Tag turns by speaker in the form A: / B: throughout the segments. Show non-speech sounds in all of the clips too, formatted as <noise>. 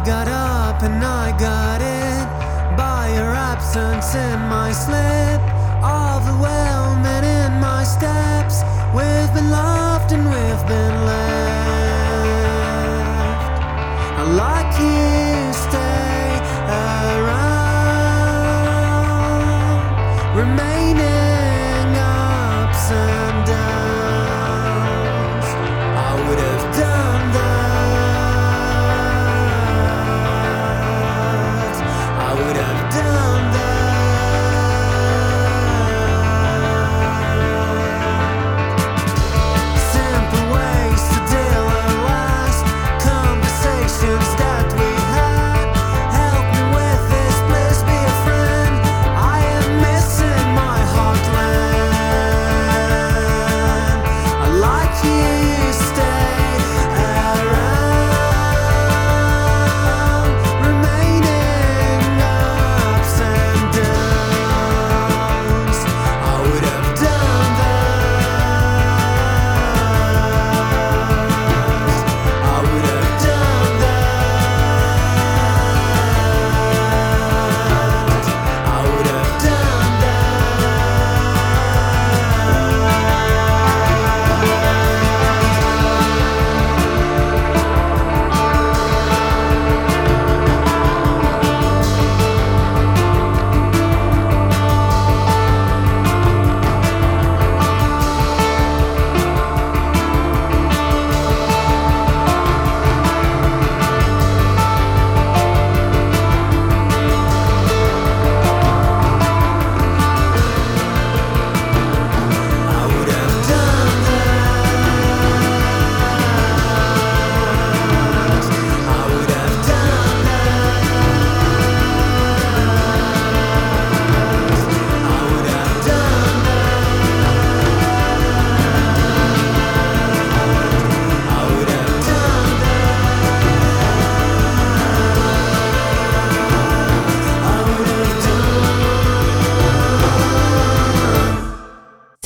A: I got up and I got it by your absence in my slip. Overwhelming in my steps. We've been loved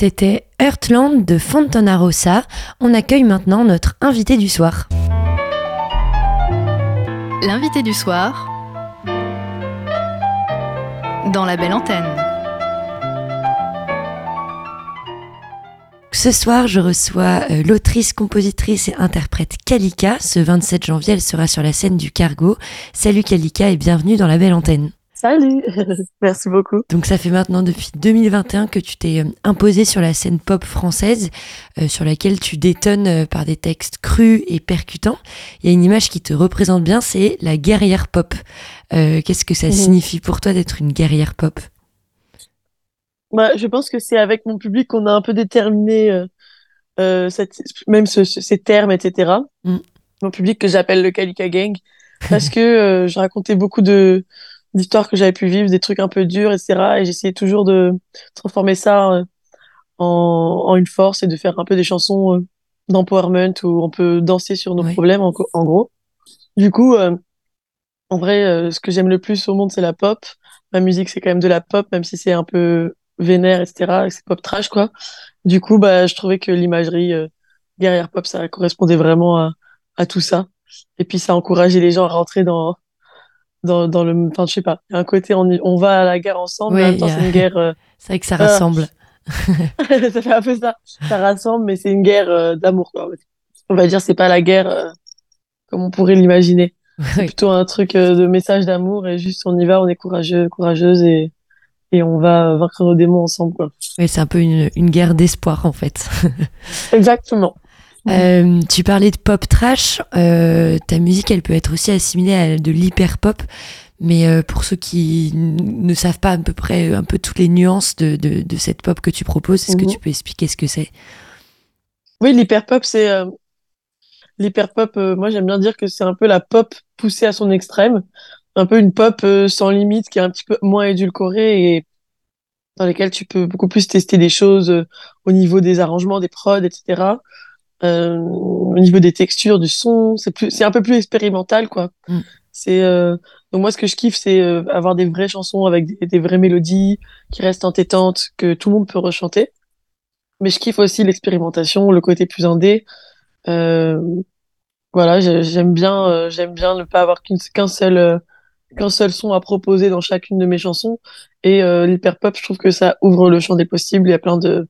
B: C'était Heartland de Fontana Rossa. On accueille maintenant notre invité du soir.
C: L'invité du soir dans la belle antenne.
B: Ce soir, je reçois euh, l'autrice, compositrice et interprète Kalika. Ce 27 janvier, elle sera sur la scène du Cargo. Salut Kalika et bienvenue dans la belle antenne.
D: Salut, <laughs> merci beaucoup.
B: Donc ça fait maintenant depuis 2021 que tu t'es euh, imposée sur la scène pop française, euh, sur laquelle tu détonnes euh, par des textes crus et percutants. Il y a une image qui te représente bien, c'est la guerrière pop. Euh, Qu'est-ce que ça
D: Mhm.
B: signifie pour toi d'être une guerrière pop?
D: Bah, je pense que c'est avec mon public qu'on a un peu déterminé euh, euh, cette, même ce- ce- ces termes, etc.
B: Mm.
D: Mon public que j'appelle le Kalika Gang, <laughs> parce que euh, je racontais beaucoup de d'histoires que j'avais pu vivre, des trucs un peu durs, etc. Et j'essayais toujours de transformer ça euh, en, en une force et de faire un peu des chansons euh, d'empowerment où on peut danser sur nos problèmes, en, gros. Du coup, euh, en vrai, euh, ce que j'aime le plus au monde, c'est la pop. Ma musique, c'est quand même de la pop, même si c'est un peu vénère, etc. et C'est pop trash, quoi. Du coup, bah, je trouvais que l'imagerie euh, guerrière pop, ça correspondait vraiment à, à tout ça. Et puis, ça encourageait les gens à rentrer dans, dans, dans le, enfin, je sais pas. Il y a un côté, on, y- on va à la guerre ensemble, mais en
B: Ouais,
D: même temps,
B: il y a-
D: c'est une guerre, euh, <laughs>
B: C'est vrai que ça
D: Ah.
B: rassemble. <laughs>
D: ça fait un peu ça. Ça rassemble, mais c'est une guerre euh, d'amour, quoi. On va dire, c'est pas la guerre euh, comme on pourrait l'imaginer. C'est plutôt un truc de message d'amour et juste on y va, on est courageux, courageuse et, et on va vaincre nos démons ensemble, quoi.
B: Ouais, c'est un peu une, une guerre d'espoir en fait. <laughs>
D: Exactement.
B: Euh, tu parlais de pop trash. euh, ta musique, elle peut être aussi assimilée à de l'hyper pop. Mais euh, pour ceux qui ne savent pas à peu près euh, un peu toutes les nuances de, de, de cette pop que tu proposes, est-ce que
D: Mhm.
B: tu peux expliquer ce que c'est?
D: Oui, l'hyperpop, c'est euh, l'hyperpop. euh, moi, j'aime bien dire que c'est un peu la pop poussée à son extrême, un peu une pop euh, sans limite qui est un petit peu moins édulcorée et dans lesquelles tu peux beaucoup plus tester des choses euh, au niveau des arrangements, des prods, etc. Euh, au niveau des textures, du son, c'est plus, c'est un peu plus expérimental, quoi.
B: Mm.
D: C'est euh, donc moi, ce que je kiffe, c'est euh, avoir des vraies chansons avec des, des vraies mélodies qui restent entêtantes, que tout le monde peut rechanter. Mais je kiffe aussi l'expérimentation, le côté plus indé. Voilà, j'ai- j'aime bien, j'aime bien ne pas avoir qu'un seul, qu'un seul son à proposer dans chacune de mes chansons. Et l'hyper pop, je trouve que ça ouvre le champ des possibles. Il y a plein de,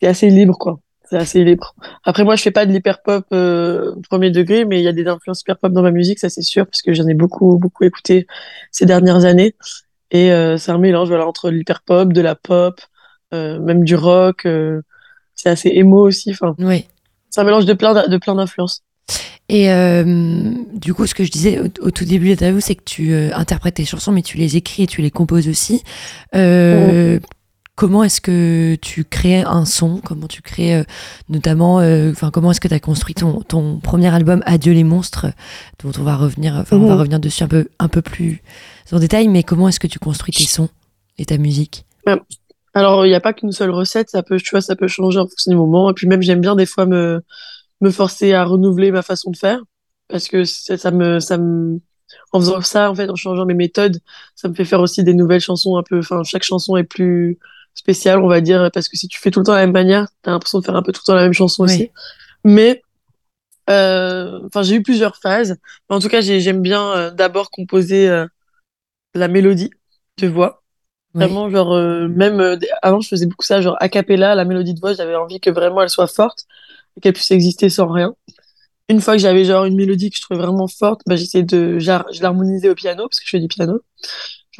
D: c'est assez libre, quoi. C'est assez libre. Après, moi, je fais pas de l'hyper pop euh, premier degré, mais il y a des influences hyper pop dans ma musique, ça c'est sûr, parce que j'en ai beaucoup, beaucoup écouté ces dernières années. Et euh, c'est un mélange, voilà, entre l'hyper pop, de la pop, euh, même du rock. euh, c'est assez émo aussi. Enfin,
B: Oui.
D: c'est un mélange de plein, de plein d'influences.
B: Et euh, du coup, ce que je disais au, au tout début de l'interview, c'est que tu euh, interprètes tes chansons, mais tu les écris et tu les composes aussi. Euh, Comment est-ce que tu crées un son? Comment tu crées euh, notamment, euh, enfin, comment est-ce que tu as construit ton, ton premier album Adieu les monstres, dont on va revenir, enfin, on va
D: Mhm.
B: revenir dessus un peu, un peu plus en détail, mais comment est-ce que tu construis tes sons et ta musique?
D: Alors, il n'y a pas qu'une seule recette, ça peut, tu vois, ça peut changer en fonction du moment. Et puis même, j'aime bien des fois me, me forcer à renouveler ma façon de faire, parce que ça, ça me, ça me, en faisant ça, en fait, en changeant mes méthodes, ça me fait faire aussi des nouvelles chansons un peu, enfin, chaque chanson est plus spéciale, on va dire, parce que si tu fais tout le temps la même manière, t'as l'impression de faire un peu tout le temps la même chanson
B: Oui.
D: aussi. Mais, euh, enfin, j'ai eu plusieurs phases. Mais en tout cas, j'ai- j'aime bien euh, d'abord composer euh, la mélodie de voix. Vraiment, genre, même avant, je faisais beaucoup ça, genre a cappella, la mélodie de voix, j'avais envie que vraiment elle soit forte et qu'elle puisse exister sans rien. Une fois que j'avais genre une mélodie que je trouvais vraiment forte, bah, j'essayais de, je l'harmonisais au piano, parce que je fais du piano.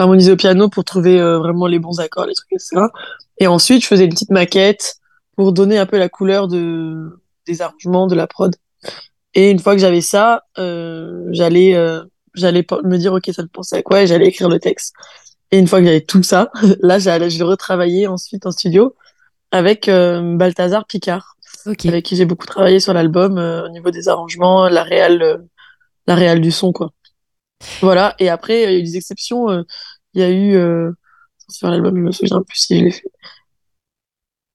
D: Je l'harmonisais au piano pour trouver euh, vraiment les bons accords, les trucs, etc. Et ensuite, je faisais une petite maquette pour donner un peu la couleur de, des arrangements, de la prod. Et une fois que j'avais ça, euh, j'allais, euh, j'allais me dire, OK, ça me pensait à quoi, et j'allais écrire le texte. Et une fois que j'avais tout ça, <laughs> là, j'allais, je le retravaillais ensuite en studio avec Balthazar Picard, avec qui j'ai beaucoup travaillé sur l'album au niveau des arrangements, la réelle, euh, la réelle du son, quoi. Voilà. Et après, il y a eu des exceptions. euh, Il y a eu euh, sur l'album, je me souviens plus si je l'ai fait.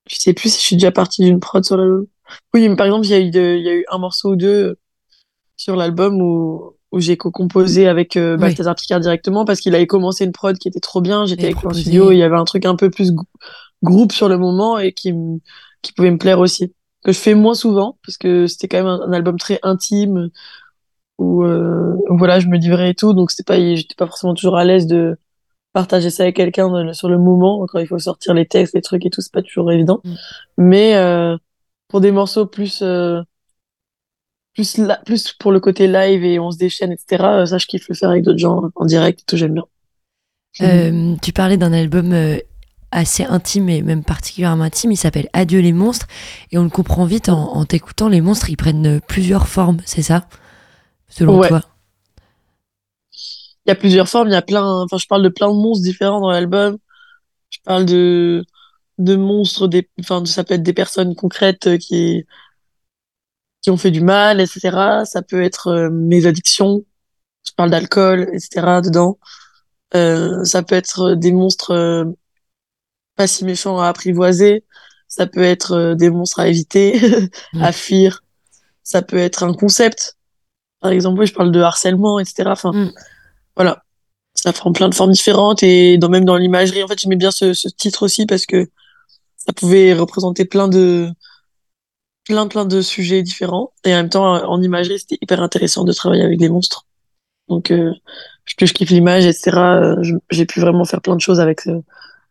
D: Je sais plus si je suis déjà partie d'une prod sur l'album. Oui, mais par exemple, il y a eu, de- il y a eu un morceau ou deux sur l'album où, où j'ai co-composé avec euh,
B: Oui.
D: Balthazar Picard directement parce qu'il avait commencé une prod qui était trop bien. J'étais avec lui en studio il y avait un truc un peu plus groupe sur le moment et qui, qui pouvait me plaire aussi. Que je fais moins souvent parce que c'était quand même un, un album très intime où, euh, où voilà, je me livrais et tout. Donc c'était pas, j'étais pas forcément toujours à l'aise de partager ça avec quelqu'un sur le moment. Quand il faut sortir les textes, les trucs et tout, c'est pas toujours évident.
B: Mm.
D: Mais euh, pour des morceaux plus euh, plus la- plus pour le côté live et on se déchaîne, etc. euh, Ça, je kiffe le faire avec d'autres gens en direct et tout, j'aime bien.
B: Tu parlais d'un album assez intime et même particulièrement intime. Il s'appelle Adieu les monstres. Et on le comprend vite en, en t'écoutant. Les monstres, ils prennent plusieurs formes, c'est ça? Selon
D: Ouais.
B: toi?
D: Il y a plusieurs formes, il y a plein, enfin, je parle de plein de monstres différents dans l'album. Je parle de, de monstres, des, enfin, ça peut être des personnes concrètes euh, qui, qui ont fait du mal, etc. Ça peut être euh, mes addictions. Je parle d'alcool, etc. dedans. Euh, ça peut être des monstres euh, pas si méchants à apprivoiser. Ça peut être euh, des monstres à éviter, <laughs> à fuir. Ça peut être un concept. Par exemple, oui, je parle de harcèlement, etc. Enfin,
B: Mm.
D: Voilà. Ça prend plein de formes différentes et dans, même dans l'imagerie. En fait, j'aimais bien ce, titre aussi parce que ça pouvait représenter plein de, plein, plein de sujets différents. Et en même temps, en imagerie, c'était hyper intéressant de travailler avec des monstres. Donc, euh, je kiffe l'image, etc. euh, J'ai pu vraiment faire plein de choses avec ce,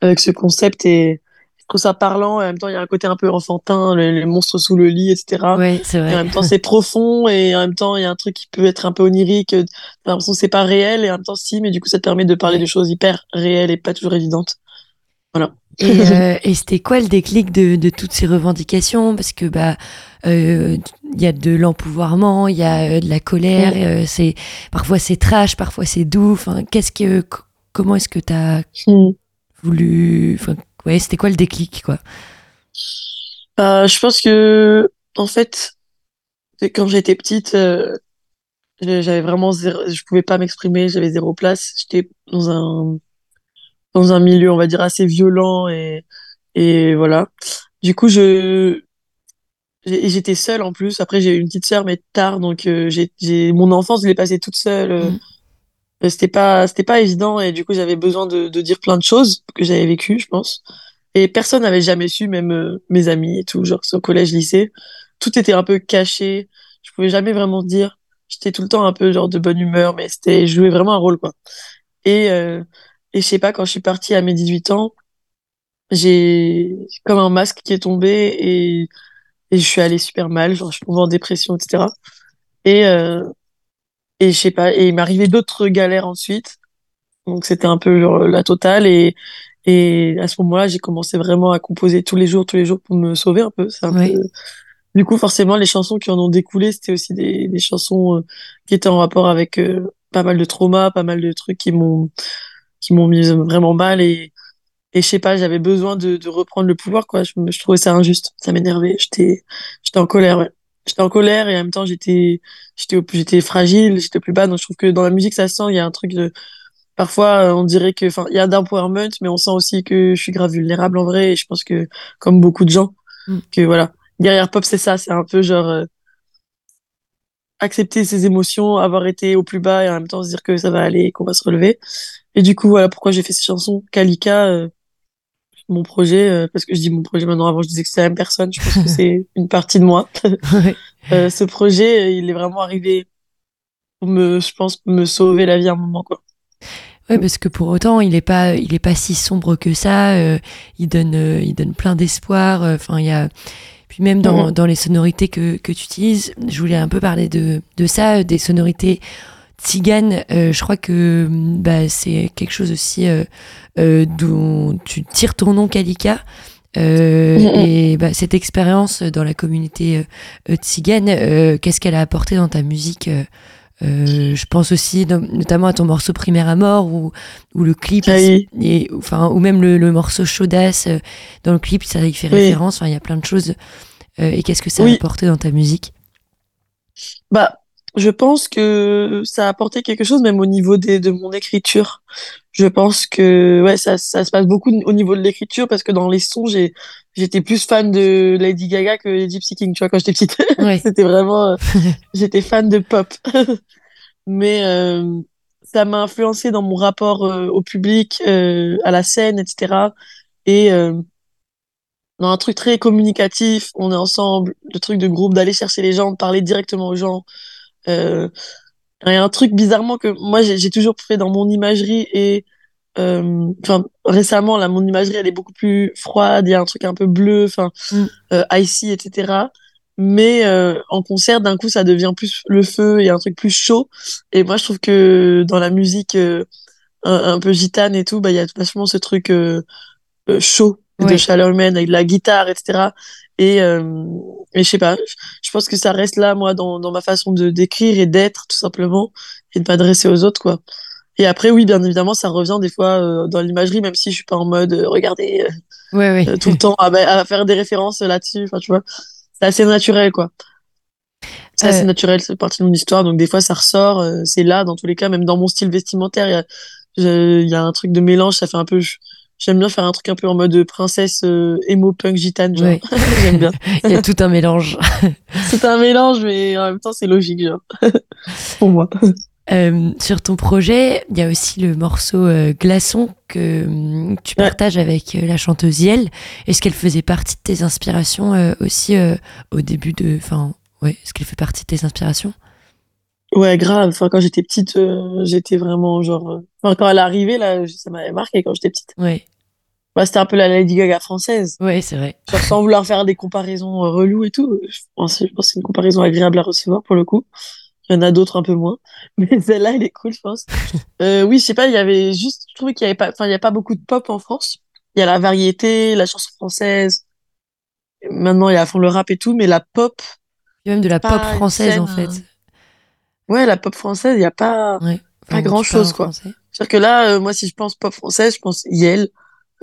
D: avec ce concept et trouve ça parlant. Et en même temps, il y a un côté un peu enfantin, les, les monstres sous le lit, etc.
B: Ouais, c'est
D: Et en
B: vrai.
D: même temps, c'est profond et en même temps, il y a un truc qui peut être un peu onirique. euh, T'as l'impression que c'est pas réel et en même temps, si, mais du coup, ça te permet de parler de choses hyper réelles et pas toujours évidentes.
B: Et, euh, et c'était quoi le déclic de, de toutes ces revendications? Parce que bah euh, il y a de l'empouvoirment, il y a euh, de la colère. euh, c'est parfois c'est trash, parfois c'est doux. Enfin, qu'est-ce que comment est-ce que t'as
D: Hmm.
B: voulu ouais, c'était quoi le déclic quoi?
D: Euh, je pense que, en fait, quand j'étais petite, euh, j'avais vraiment zéro, je pouvais pas m'exprimer, j'avais zéro place. J'étais dans un, dans un milieu, on va dire, assez violent et, et voilà. Du coup, je, j'étais seule en plus. Après, j'ai eu une petite sœur, mais tard, donc euh, j'ai, j'ai, mon enfance, je l'ai passée toute seule. euh. Euh, C'était pas, c'était pas évident et du coup j'avais besoin de, dire plein de choses que j'avais vécues, je pense. Et personne n'avait jamais su, même euh, mes amis et tout, genre au collège, lycée. Tout était un peu caché. je pouvais jamais vraiment dire. J'étais tout le temps un peu genre de bonne humeur, mais c'était, je jouais vraiment un rôle, quoi. Et, euh, et je sais pas, quand je suis partie à mes 18 ans, j'ai comme un masque qui est tombé et, je suis allée super mal, genre je suis tombée en dépression, etc. Et, euh, et je sais pas, et il m'arrivait d'autres galères ensuite. Donc c'était un peu genre la totale et, et à ce moment-là, j'ai commencé vraiment à composer tous les jours, tous les jours pour me sauver un peu. C'est un peu... Du coup, forcément, les chansons qui en ont découlé, c'était aussi des, des chansons euh, qui étaient en rapport avec euh, pas mal de traumas, pas mal de trucs qui m'ont qui m'ont mis vraiment mal et et je sais pas, j'avais besoin de, de reprendre le pouvoir quoi. Je, je trouvais ça injuste, ça m'énervait. J'étais j'étais en colère, ouais. J'étais en colère et en même temps j'étais j'étais au- j'étais fragile, j'étais plus bas. Donc je trouve que dans la musique ça se sent, il y a un truc de Parfois, euh, on dirait que, enfin, il y a d'empowerment, mais on sent aussi que je suis grave vulnérable en vrai. Et je pense que, comme beaucoup de gens,
B: Mm.
D: que voilà, derrière pop, c'est ça, c'est un peu genre euh, accepter ses émotions, avoir été au plus bas et en même temps se dire que ça va aller, qu'on va se relever. Et du coup, voilà pourquoi j'ai fait ces chansons. Kalika, euh, mon projet, euh, parce que je dis mon projet maintenant. Avant, je disais que c'était la même personne. Je pense que c'est <laughs> une partie de moi.
B: Ouais. <laughs>
D: Euh, ce projet, euh, il est vraiment arrivé pour me, je pense, me sauver la vie à un moment, quoi.
B: Ouais, parce que pour autant, il est pas, il est pas si sombre que ça. euh, il donne, euh, il donne plein d'espoir. euh, Enfin, il y a. Puis même dans, dans les sonorités que, que tu utilises, je voulais un peu parler de, de ça, des sonorités tziganes. euh, je crois que mm, bah, c'est quelque chose aussi euh, euh, dont tu tires ton nom, Kalika. Euh,
D: Mhm.
B: Et bah, cette expérience dans la communauté euh, euh, tzigane, euh, qu'est-ce qu'elle a apporté dans ta musique euh, je pense aussi no- notamment à ton morceau Primaire à mort ou ou le clip
D: Ah oui.
B: et enfin ou même le, le morceau Chaudasse euh, dans le clip ça y fait
D: Oui.
B: référence enfin il y a plein de choses Euh, et qu'est-ce que ça a apporté dans ta musique?
D: Bah, je pense que ça a apporté quelque chose même au niveau des, de mon écriture. Je pense que ouais, ça, ça se passe beaucoup au niveau de l'écriture parce que dans les sons, j'ai j'étais plus fan de Lady Gaga que les Gypsy King, tu vois, quand j'étais petite.
B: ouais <laughs>
D: C'était vraiment, euh, <laughs> j'étais fan de pop. <laughs> Mais euh, ça m'a influencé dans mon rapport euh, au public, euh, à la scène, etc. Et euh, dans un truc très communicatif, on est ensemble, le truc de groupe, d'aller chercher les gens, de parler directement aux gens. Euh, il y a un truc bizarrement que moi j'ai toujours fait dans mon imagerie et euh, enfin récemment là mon imagerie elle est beaucoup plus froide, il y a un truc un peu bleu, enfin
B: Mm.
D: euh, icy etc. Mais euh, en concert d'un coup ça devient plus le feu et un truc plus chaud et moi je trouve que dans la musique un, un peu gitane et tout bah il y a vachement ce truc chaud de chaleur humaine avec de la guitare etc. Et, euh, et je sais pas, je- pense que ça reste là, moi, dans, dans ma façon de d'écrire et d'être, tout simplement, et de m'adresser aux autres, quoi. Et après, oui, bien évidemment, ça revient des fois euh, dans l'imagerie, même si je suis pas en mode, euh, regardez, euh,
B: ouais ouais
D: euh, tout le temps, à, à faire des références euh, là-dessus, enfin, tu vois. C'est assez naturel, quoi. C'est assez
B: Euh.
D: naturel, c'est partie de mon histoire, donc des fois, ça ressort, euh, c'est là, dans tous les cas, même dans mon style vestimentaire, il y a, y a un truc de mélange, ça fait un peu... J'aime bien faire un truc un peu en mode princesse euh, emo punk gitane, genre.
B: Ouais. <laughs>
D: J'aime bien. <laughs>
B: il y a tout un mélange <laughs>
D: C'est un mélange, mais en même temps, c'est logique, genre. Pour moi.
B: Euh, sur ton projet il y a aussi le morceau euh, Glaçon que hum, tu
D: Ouais.
B: partages avec euh, la chanteuse Yel est-ce qu'elle faisait partie de tes inspirations euh, aussi au début de enfin ouais est-ce qu'elle fait partie de tes inspirations?
D: Ouais, grave. Enfin, quand j'étais petite, euh, j'étais vraiment genre. euh, Enfin, quand elle est arrivée, là, ça m'avait marqué quand j'étais petite.
B: ouais
D: Bah, c'était un peu la Lady Gaga française.
B: ouais c'est vrai
D: Genre, sans vouloir faire des comparaisons euh, reloues et tout. Je pense, je pense que c'est une comparaison agréable à recevoir pour le coup. Il y en a d'autres un peu moins. <laughs> Mais celle-là, elle est cool, je pense. <laughs> Euh, oui, je sais pas, il y avait juste, je trouvais qu'il y avait pas, enfin, il y a pas beaucoup de pop en France. Il y a la variété, la chanson française. Maintenant, il y a à fond le rap et tout, mais la pop,
B: Il y a même de la
D: Pas
B: pop
D: une
B: française en fait
D: ouais, la pop française, il y a pas,
B: ouais
D: Pas
B: Enfin,
D: grand-chose, quoi. C'est-à-dire que là, euh, moi, si je pense pop française, je pense Yel,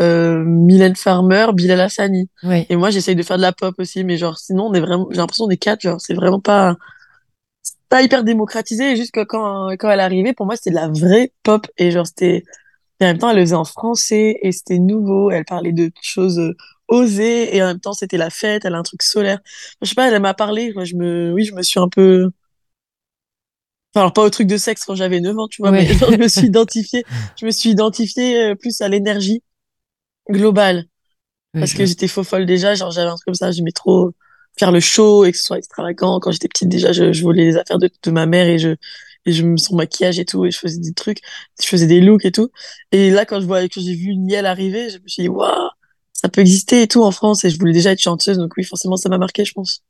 D: euh, Mylène Farmer, Bilal Hassani.
B: ouais
D: Et moi, j'essaye de faire de la pop aussi, mais genre, sinon, on est vraiment, j'ai l'impression est quatre, genre, c'est vraiment pas, pas hyper démocratisé. Et juste que quand, quand elle est arrivée, pour moi, c'était de la vraie pop. Et genre, c'était, et en même temps, elle le faisait en français et c'était nouveau. Elle parlait de choses euh, osées et en même temps, c'était la fête. Elle a un truc solaire. Je sais pas, elle m'a parlé. Moi, je me, oui, je me suis un peu, alors pas au truc de sexe quand j'avais 9 ans, tu vois,
B: Ouais.
D: mais genre, je me suis <laughs> identifiée, je me suis identifiée euh, plus à l'énergie globale
B: Ouais,
D: parce que j'étais faux folle déjà, genre j'avais un truc comme ça, j'aimais trop faire le show et que ce soit extravagant. Quand j'étais petite, déjà, je, je volais les affaires de, de ma mère et je, et je me son maquillage et tout et je faisais des trucs je faisais des looks et tout et là quand je vois quand j'ai vu Niel arriver je me suis dit waouh ça peut exister et tout en France et je voulais déjà être chanteuse donc oui forcément ça m'a marqué je pense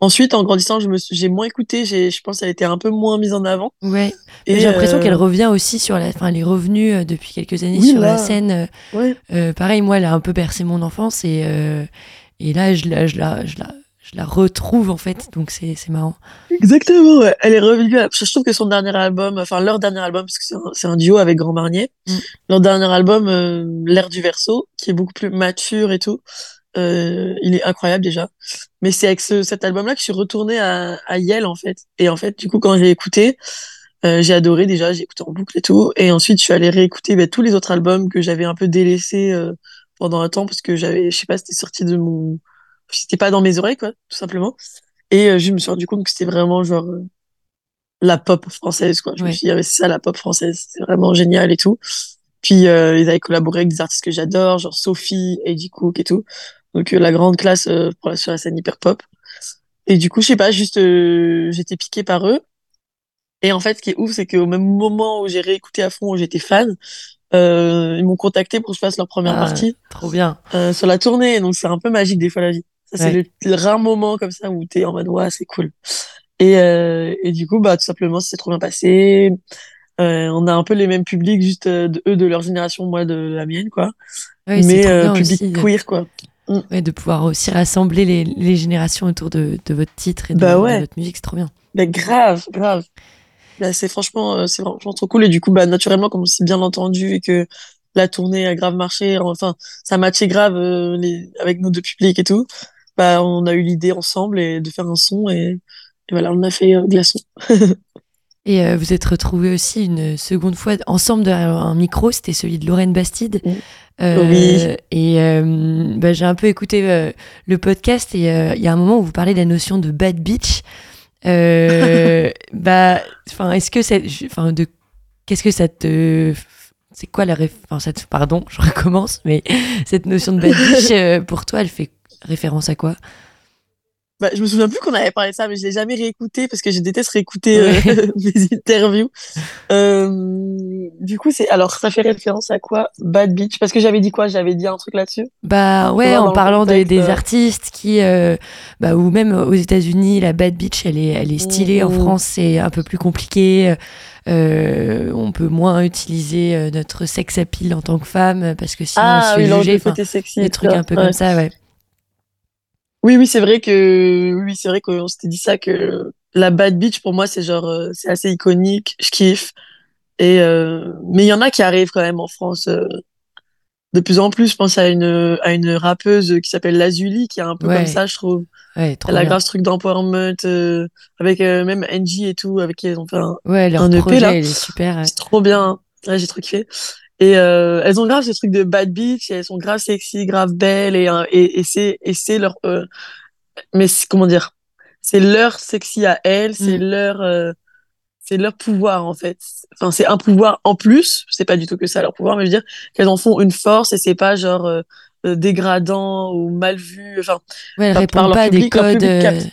D: ensuite en grandissant je me j'ai moins écouté j'ai je pense qu'elle était un peu moins mise en avant
B: Ouais.
D: et
B: J'ai l'impression
D: euh,
B: qu'elle revient aussi sur la. Enfin, elle est revenue euh, depuis quelques années
D: Oui,
B: sur la scène. euh,
D: ouais
B: euh, pareil, moi, elle a un peu bercé mon enfance et, euh, et là, je la, je, la, je, la, je la retrouve en fait. Donc, c'est c'est marrant.
D: exactement ouais. elle est revenue à- je trouve que son dernier album enfin leur dernier album parce que c'est un, c'est un duo avec Grand Marnier
B: Mm.
D: leur dernier album euh, l'ère du verso qui est beaucoup plus mature et tout euh, il est incroyable déjà mais c'est avec ce, cet album là que je suis retournée à, à Yale en fait et en fait du coup quand j'ai écouté euh, j'ai adoré déjà j'ai écouté en boucle et tout et ensuite je suis allée réécouter bah, tous les autres albums que j'avais un peu délaissés euh, pendant un temps parce que j'avais je sais pas c'était sorti de mon c'était pas dans mes oreilles quoi tout simplement et euh, je me suis rendu compte que c'était vraiment genre euh, la pop française quoi je me
B: Ouais.
D: suis dit ah, c'est ça la pop française c'est vraiment génial et tout puis euh, ils avaient collaboré avec des artistes que j'adore genre Sophie Eddie Cook et tout donc la grande classe pour la, sur la scène hyper pop et du coup je sais pas juste j'étais piquée par eux et en fait ce qui est ouf c'est qu'au même moment où j'ai réécouté à fond où j'étais fan ils m'ont contacté pour que je fasse leur première
B: Ah,
D: partie
B: Trop bien.
D: sur la tournée. Donc, c'est un peu magique des fois la vie. Ça, c'est
B: Ouais.
D: le, le rare moment comme ça où t'es en mode, ouais, c'est cool. Et, euh, et du coup, bah, tout simplement, c'est trop bien passé. Euh, on a un peu les mêmes publics, juste euh, de, eux de leur génération, moi de la mienne, quoi.
B: Ouais,
D: Mais public
B: aussi
D: queer, quoi.
B: ouais, de pouvoir aussi rassembler les, les générations autour de, de votre titre et de,
D: Bah
B: de
D: ouais.
B: votre musique. C'est trop bien.
D: Mais grave, grave. Là, c'est franchement, c'est franchement trop cool. Et du coup, bah, naturellement, comme on s'est bien entendu et que la tournée a grave marché, enfin, ça matchait grave euh, les, avec nos deux publics et tout, bah, on a eu l'idée ensemble et de faire un son et, et voilà, on a fait euh, Glaçon. <laughs>
B: Et euh, vous êtes retrouvés aussi une seconde fois ensemble derrière un micro, c'était celui de Lorraine Bastide.
D: Mm.
B: Euh,
D: Oui.
B: Et euh, bah, j'ai un peu écouté euh, le podcast et euh, il y a un moment où vous parlez de la notion de bad bitch. Euh, <laughs> bah, enfin, est-ce que c'est, enfin, de, qu'est-ce que ça te, c'est quoi la, enfin, ça te- pardon, je recommence, mais <laughs> cette notion de bad bitch euh, pour toi, elle fait référence à quoi?
D: Bah, je me souviens plus qu'on avait parlé de ça, mais je l'ai jamais réécouté parce que je déteste réécouter euh, <laughs> mes interviews. Euh, du coup, c'est alors ça fait référence à quoi? Bad Bitch? Parce que j'avais dit quoi? J'avais dit un truc là-dessus?
B: Bah ouais, en parlant des,
D: euh.
B: artistes qui, euh, bah, ou même aux États-Unis, la bad bitch, elle est, elle est stylée. En
D: Mhm.
B: France, c'est un peu plus compliqué. Euh, on peut moins utiliser notre sex appeal en tant que femme parce que sinon on se
D: ah
B: fait
D: oui,
B: juger. Enfin, des trucs un peu
D: Ouais.
B: comme ça, ouais.
D: Oui, oui, c'est vrai que oui, c'est vrai qu'on s'était dit ça que la Bad Bitch pour moi c'est genre euh, c'est assez iconique, je kiffe. Et euh, mais il y en a qui arrivent quand même en France euh, de plus en plus. Je pense à une à une rappeuse qui s'appelle Lazuli qui est un peu
B: Ouais.
D: comme ça, je trouve.
B: Ouais, trop
D: Elle a grave ce truc d'empowerment avec même Angie et tout avec qui elles ont fait un
B: Ouais, leur
D: un EP,
B: projet,
D: là.
B: est super.
D: c'est trop bien. Ouais, j'ai trop kiffé. Et euh, elles ont grave ce truc de bad bitch, et elles sont grave sexy, grave belles, et, euh, et, et c'est et c'est leur. euh, mais c'est- comment dire C'est leur sexy à elles, c'est
B: Mm.
D: leur. euh, c'est leur pouvoir en fait. Enfin, c'est un pouvoir en plus. C'est pas du tout que ça leur pouvoir, mais je veux dire qu'elles en font une force et c'est pas genre dégradant ou mal vu. Enfin,
B: Ouais, elle
D: par-
B: répond
D: par leur
B: pas à des
D: leur
B: codes.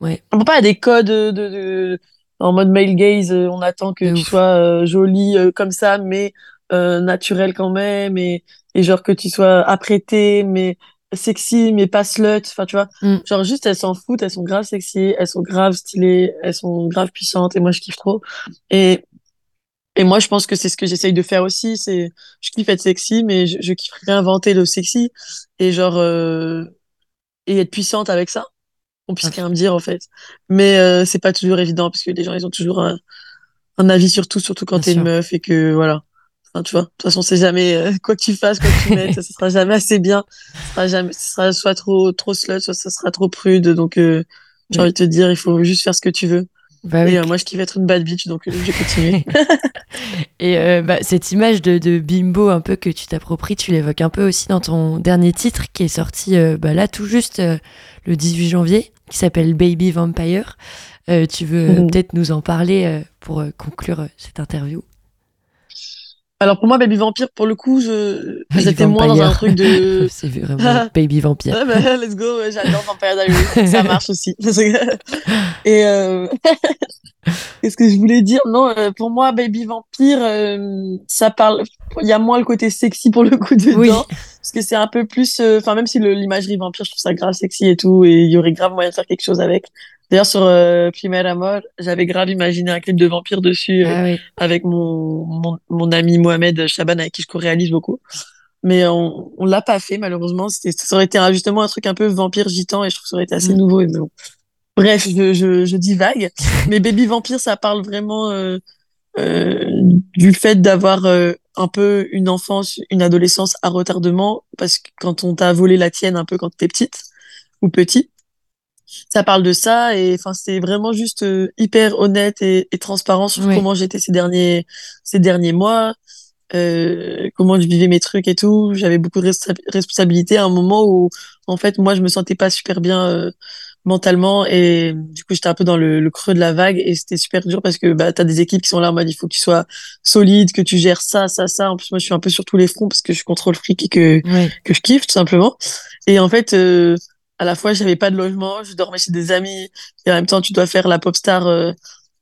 D: Ouais. On peut pas à des codes de, de, de- en mode male gaze, euh, on attend que tu sois euh, jolie euh, comme ça, mais euh, naturelle quand même, et, et genre que tu sois apprêtée, mais sexy, mais pas slut. Enfin, tu vois,
B: Mm.
D: genre juste elles s'en foutent, elles sont grave sexy, elles sont grave stylées, elles sont grave puissantes, et moi je kiffe trop. Et et moi je pense que c'est ce que j'essaye de faire aussi, c'est je kiffe être sexy, mais je, je kiffe réinventer le sexy et genre euh, et être puissante avec ça on puisse
B: Ah.
D: rien me dire en fait. Mais euh, c'est pas toujours évident parce que les gens ils ont toujours un, un avis sur tout, surtout quand t'es une meuf et que voilà. Enfin, tu vois, de toute façon c'est jamais euh, <laughs> quoi que tu fasses, quoi que tu mettes, ça, ça <laughs> sera jamais assez bien. Ça sera jamais, ça sera soit trop trop slut, soit ça sera trop prude. Donc euh, j'ai
B: Oui.
D: envie de te dire, il faut juste faire ce que tu veux.
B: Bah oui,
D: Et euh, moi je kiffe être une bad bitch, donc euh, je vais continuer. <laughs>
B: Et euh, bah, cette image de, de bimbo un peu que tu t'appropries, tu l'évoques un peu aussi dans ton dernier titre qui est sorti euh, bah, là tout juste le 18 janvier, qui s'appelle Baby Vampire. Tu veux
D: Mhm.
B: peut-être nous en parler pour conclure cette interview?
D: Alors pour moi, Baby Vampire, pour le coup, je j'étais moins dans un truc de. <laughs>
B: C'est vraiment <laughs> Baby Vampire.
D: Ouais, bah, let's go, ouais, j'adore Vampire Diaries, ça <laughs> marche aussi. Et euh... qu'est-ce que je voulais dire? Non, euh, pour moi, Baby Vampire, euh, ça parle. Il y a moins le côté sexy pour le coup dedans,
B: Oui.
D: parce que c'est un peu plus. euh, Enfin, même si l'imagerie vampire, je trouve ça grave sexy et tout, et il y aurait grave moyen de faire quelque chose avec. D'ailleurs, sur euh, Primal Amor, j'avais grave imaginé un clip de vampire dessus. euh,
B: Ah oui.
D: avec mon, mon, mon ami Mohamed Chaban avec qui je co-réalise beaucoup. Mais on, on l'a pas fait malheureusement. Ça aurait été un- justement un truc un peu vampire gitan et je trouve que ça aurait été assez
B: Mm.
D: nouveau. Et bon. Bref, je, je, je divague. Mais Baby Vampire, ça parle vraiment euh, euh, du fait d'avoir euh, un peu une enfance, une adolescence à retardement parce que quand on t'a volé la tienne un peu quand t'es petite ou petit, ça parle de ça et enfin c'est vraiment juste euh, hyper honnête et, et transparent sur comment j'étais ces derniers ces derniers mois euh, comment je vivais mes trucs et tout. J'avais beaucoup de responsa- responsabilités à un moment où en fait moi je me sentais pas super bien euh, mentalement et du coup j'étais un peu dans le, le creux de la vague et c'était super dur parce que bah t'as des équipes qui sont là en mode il faut que tu sois solide que tu gères ça ça ça. En plus moi je suis un peu sur tous les fronts parce que je contrôle fric et que que je kiffe tout simplement. Et en fait, euh, à la fois, j'avais pas de logement, je dormais chez des amis, et en même temps, tu dois faire la pop star euh,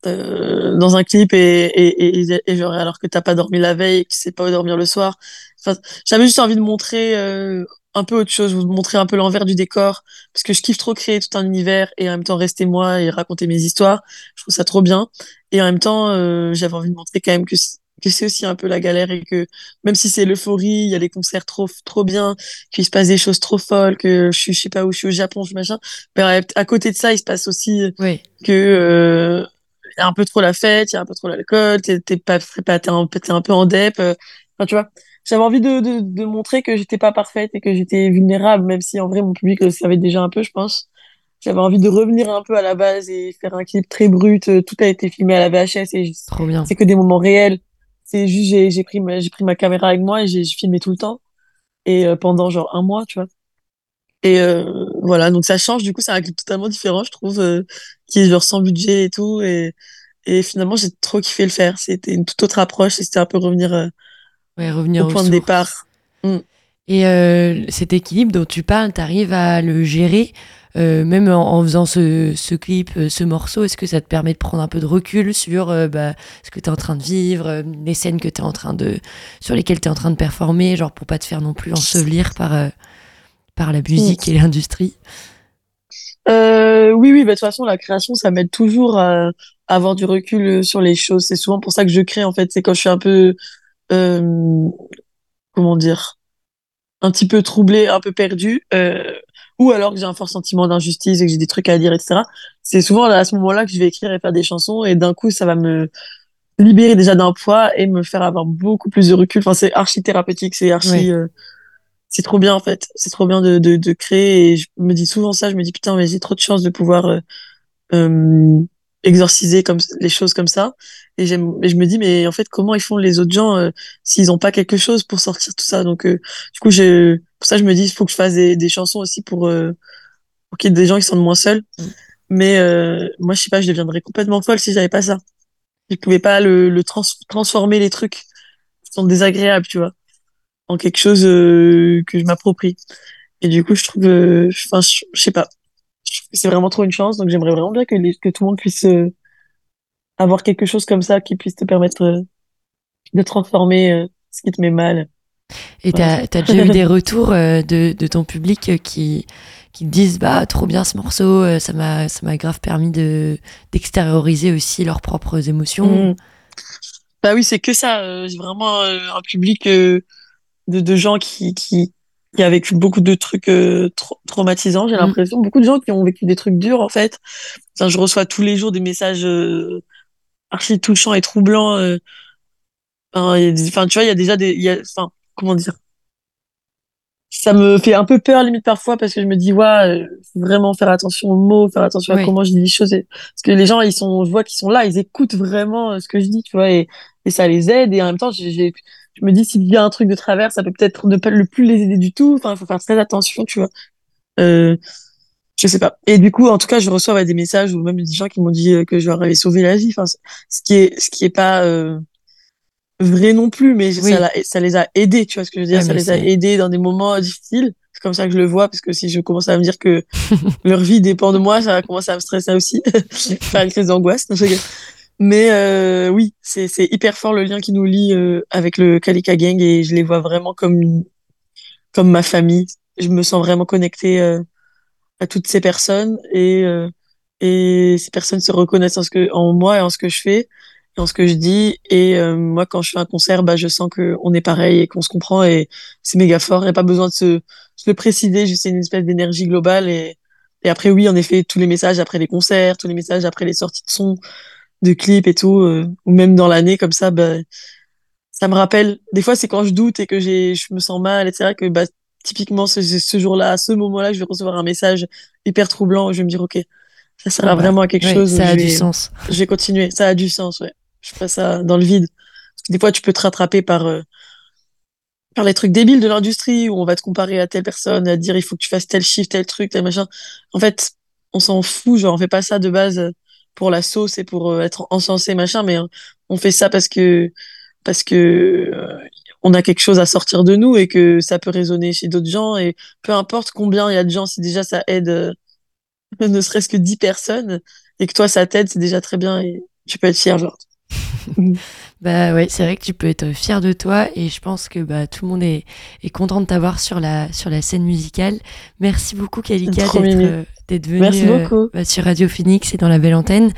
D: euh, dans un clip et, et, et, et genre alors que t'as pas dormi la veille et que tu sais pas où dormir le soir. Enfin, j'avais juste envie de montrer euh, un peu autre chose, vous montrer un peu l'envers du décor, parce que je kiffe trop créer tout un univers et en même temps rester moi et raconter mes histoires. Je trouve ça trop bien. Et en même temps, euh, j'avais envie de montrer quand même que que c'est aussi un peu la galère et que même si c'est l'euphorie, il y a des concerts trop trop bien, qu'il se passe des choses trop folles, que je suis je sais pas où je suis au Japon, je machin. Mais à côté de ça, il se passe aussi
B: Ouais.
D: que euh, y a un peu trop la fête, il y a un peu trop l'alcool, t'es t'es pas t'es pas t'es un, t'es un peu en dep. euh, Enfin, tu vois, j'avais envie de, de de montrer que j'étais pas parfaite et que j'étais vulnérable, même si en vrai mon public le savait déjà un peu, je pense. J'avais envie de revenir un peu à la base et faire un clip très brut. euh, Tout a été filmé à la VHS et
B: Trop bien.
D: c'est que des moments réels. Juste j'ai j'ai pris ma j'ai pris ma caméra avec moi et j'ai j'ai filmé tout le temps et euh, pendant genre un mois, tu vois. Et euh, voilà, donc ça change. Du coup, c'est un clip totalement différent, je trouve, euh, qui est genre sans budget et tout. Et, et finalement, j'ai trop kiffé le faire. C'était une toute autre approche et c'était un peu revenir
B: Ouais, revenir
D: au point de départ.
B: Et euh, cet équilibre dont tu parles, tu arrives à le gérer, euh, même en, en faisant ce, ce clip, euh, ce morceau, est-ce que ça te permet de prendre un peu de recul sur euh, bah, ce que tu es en train de vivre, les scènes que tu en train de, sur lesquelles tu es en train de performer, genre pour pas te faire non plus ensevelir par, euh, par la musique et l'industrie?
D: Oui, oui, bah, de toute façon, la création, ça m'aide toujours à, avoir du recul sur les choses. C'est souvent pour ça que je crée, en fait. C'est quand je suis un peu, comment dire, un petit peu troublée, un peu perdue, euh, ou alors que j'ai un fort sentiment d'injustice et que j'ai des trucs à dire, etc. C'est souvent à ce moment-là que je vais écrire et faire des chansons et d'un coup, ça va me libérer déjà d'un poids et me faire avoir beaucoup plus de recul. Enfin, c'est archi thérapeutique, c'est archi, euh, c'est trop bien en fait. C'est trop bien de, de, de créer et je me dis souvent ça. Je me dis putain, mais j'ai trop de chance de pouvoir euh, euh, exorciser comme les choses comme ça. Et j'aime, et je me dis mais en fait comment ils font les autres gens euh, s'ils ont pas quelque chose pour sortir tout ça? Donc euh, du coup je, pour ça je me dis il faut que je fasse des, des chansons aussi pour euh, pour qu'il y ait des gens qui se sentent moins seuls.
B: Mm.
D: Mais euh, moi je sais pas, je deviendrais complètement folle si j'avais pas ça. Je pouvais pas le, le trans transformer les trucs qui sont désagréables, tu vois, en quelque chose euh, que je m'approprie. Et du coup, je trouve, euh, enfin, je, je sais pas, c'est vraiment trop une chance. Donc, j'aimerais vraiment bien que, les, que tout le monde puisse euh, avoir quelque chose comme ça qui puisse te permettre euh, de transformer euh, ce qui te met mal.
B: Et t'as as déjà eu des <laughs> retours euh, de, de ton public euh, qui, qui te disent bah trop bien ce morceau, euh, ça m'a ça m'a grave permis de d'extérioriser aussi leurs propres émotions.
D: Mm. Bah oui, c'est que ça. j'ai vraiment un public de, de gens qui, qui, qui a vécu beaucoup de trucs euh, trau- traumatisants, j'ai
B: Mm.
D: l'impression. Beaucoup de gens qui ont vécu des trucs durs, en fait. Enfin, je reçois tous les jours des messages euh, archi touchants et troublants. euh. Enfin, il y a des- enfin, tu vois, il y a déjà des... il Y a, enfin, comment dire ça me fait un peu peur limite parfois parce que je me dis ouais euh, faut vraiment faire attention aux mots faire attention à comment je dis les choses et- parce que les gens ils sont je vois qu'ils sont là ils écoutent vraiment euh, ce que je dis tu vois et, et ça les aide et en même temps j'ai je me dis s'il y a un truc de travers ça peut peut-être ne pas le plus les aider du tout enfin il faut faire très attention tu vois. Euh, je sais pas. Et du coup en tout cas je reçois ouais, des messages ou même des gens qui m'ont dit euh, que je leur avais sauvé la vie enfin ce qui est ce qui est pas euh, vrai non plus, mais
B: Oui.
D: ça, les a aidés, tu vois ce que je veux dire?
B: Ouais,
D: ça les a aidés dans des moments difficiles. C'est comme ça que je le vois, parce que si je commence à me dire que <laughs> leur vie dépend de moi, ça va commencer à me stresser aussi. <laughs> Faire une crise d'angoisse. Mais euh, oui, c'est hyper fort le lien qui nous lie euh, avec le Kalika Gang et je les vois vraiment comme comme ma famille. Je me sens vraiment connectée euh, à toutes ces personnes et et ces personnes se reconnaissent en ce que en moi et en ce que je fais et en ce que je dis et euh, moi quand je fais un concert bah je sens que on est pareil et qu'on se comprend et c'est méga fort il n'y a pas besoin de se, se le préciser juste une espèce d'énergie globale et et après oui en effet tous les messages après les concerts tous les messages après les sorties de sons de clips et tout euh, ou même dans l'année comme ça bah ça me rappelle des fois c'est quand je doute et que j'ai je me sens mal etc que bah typiquement ce, ce jour-là à ce moment-là je vais recevoir un message hyper troublant je vais me dire ok ça sert
B: Ah bah,
D: vraiment à quelque
B: Ouais,
D: chose
B: ça a
D: vais-
B: du sens.
D: je vais continuer. Ça a du sens, ouais. Je fais ça dans le vide. Parce que des fois, tu peux te rattraper par, euh, par les trucs débiles de l'industrie où on va te comparer à telle personne, à dire il faut que tu fasses tel chiffre, tel truc, tel machin. En fait, on s'en fout, genre, on fait pas ça de base pour la sauce et pour euh, être encensé, machin, mais euh, on fait ça parce que, parce que, on a quelque chose à sortir de nous et que ça peut résonner chez d'autres gens et peu importe combien il y a de gens, si déjà ça aide, <laughs> ne serait-ce que 10 personnes et que toi ça t'aide, c'est déjà très bien et tu peux être fier, genre. <laughs>
B: Bah ouais, c'est vrai que tu peux être fier de toi et je pense que bah, tout le monde est, est content de t'avoir sur la, sur la scène musicale. Merci beaucoup Kalika d'être euh, d'être venue
D: Merci
B: euh,
D: beaucoup.
B: bah, sur Radio Phoenix et dans la belle antenne.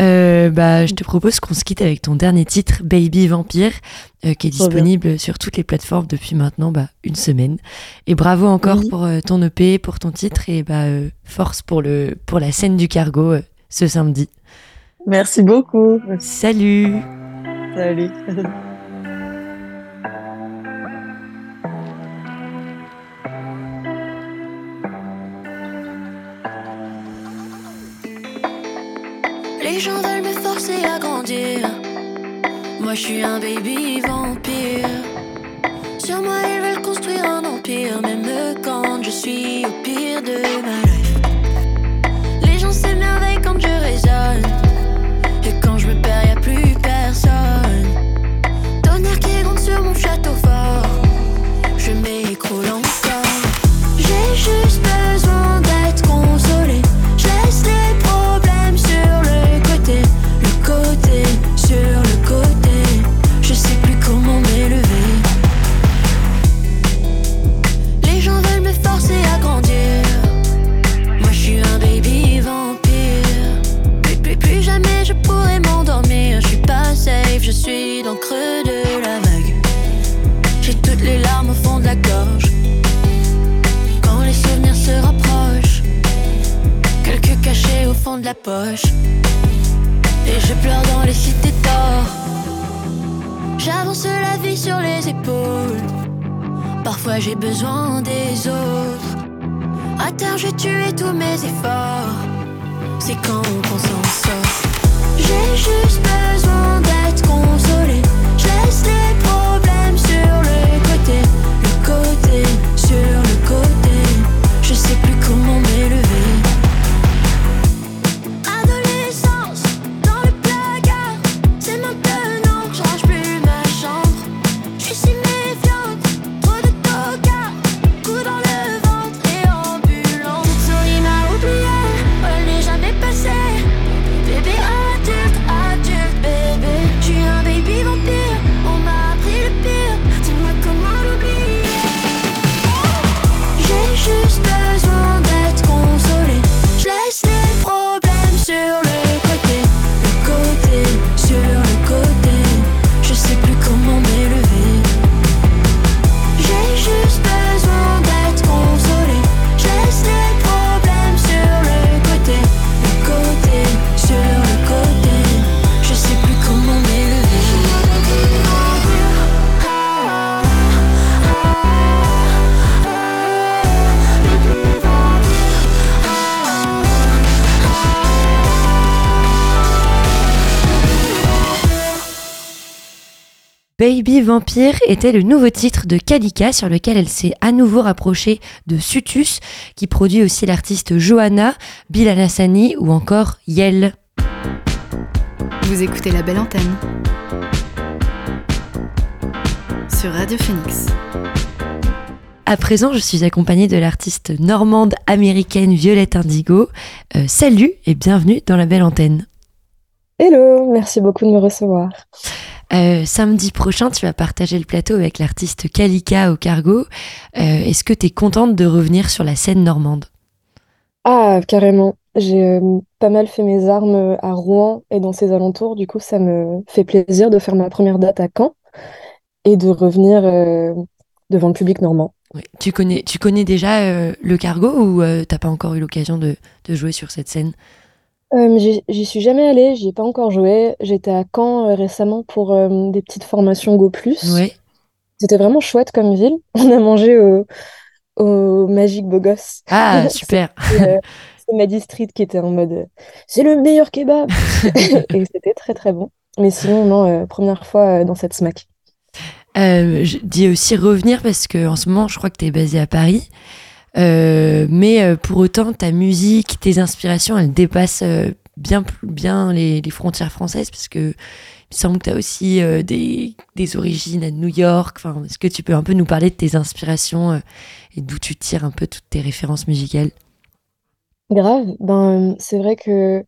B: Euh, bah, je te propose qu'on se quitte avec ton dernier titre, Baby Vampire, euh, qui est
D: Trop bien.
B: disponible sur toutes les plateformes depuis maintenant bah, une semaine. Et bravo encore
D: Oui.
B: pour ton EP, pour ton titre et bah, force pour, le, pour la scène du cargo ce samedi.
D: Merci beaucoup.
B: Salut
D: Salut.
E: Les gens veulent me forcer à grandir. Moi, je suis un baby vampire. Sur moi, ils veulent construire un empire, même quand je suis au pire de ma life. Les gens s'émerveillent quand je résonne. Baby Vampire
B: était le nouveau titre de Kalika sur lequel elle s'est à nouveau rapprochée de Sutus qui produit aussi l'artiste Johanna, Bilal Hassani ou encore Yel.
C: Vous écoutez la belle antenne sur Radio Phoenix.
B: À présent, je suis accompagnée de l'artiste normande américaine Violette Indigo. Euh, salut et bienvenue dans la belle antenne.
F: Hello, merci beaucoup de me recevoir.
B: Euh, samedi prochain, tu vas partager le plateau avec l'artiste Kalika au Cargo. Euh, Est-ce que tu es contente de revenir sur la scène normande?
F: Ah, carrément. J'ai euh, pas mal fait mes armes à Rouen et dans ses alentours. Du coup, ça me fait plaisir de faire ma première date à Caen et de revenir devant le public normand.
B: Tu, connais, tu connais déjà le Cargo ou t'as pas encore eu l'occasion de, de jouer sur cette scène?
F: Euh, j'y j'y suis jamais allée, j'y ai pas encore joué. J'étais à Caen euh, récemment pour euh, des petites formations Go+.
B: Ouais.
F: C'était vraiment chouette comme ville. <laughs> On a mangé au, au Magique Beau Gosse.
B: Ah, <laughs> super.
F: C'est Maddy Street qui était en mode c'est le meilleur kebab <laughs> et c'était très très bon mais sinon non euh, première fois dans cette smack
B: Euh, je dis aussi revenir parce que en ce moment, je crois que tu es basé à Paris. Euh, mais euh, pour autant, ta musique, tes inspirations, elles dépassent euh, bien, bien les, frontières françaises parce que il semble que tu as aussi des, des origines à New York. Enfin, Est-ce que tu peux un peu nous parler de tes inspirations et d'où tu tires un peu toutes tes références musicales?
F: Grave. Ben c'est vrai que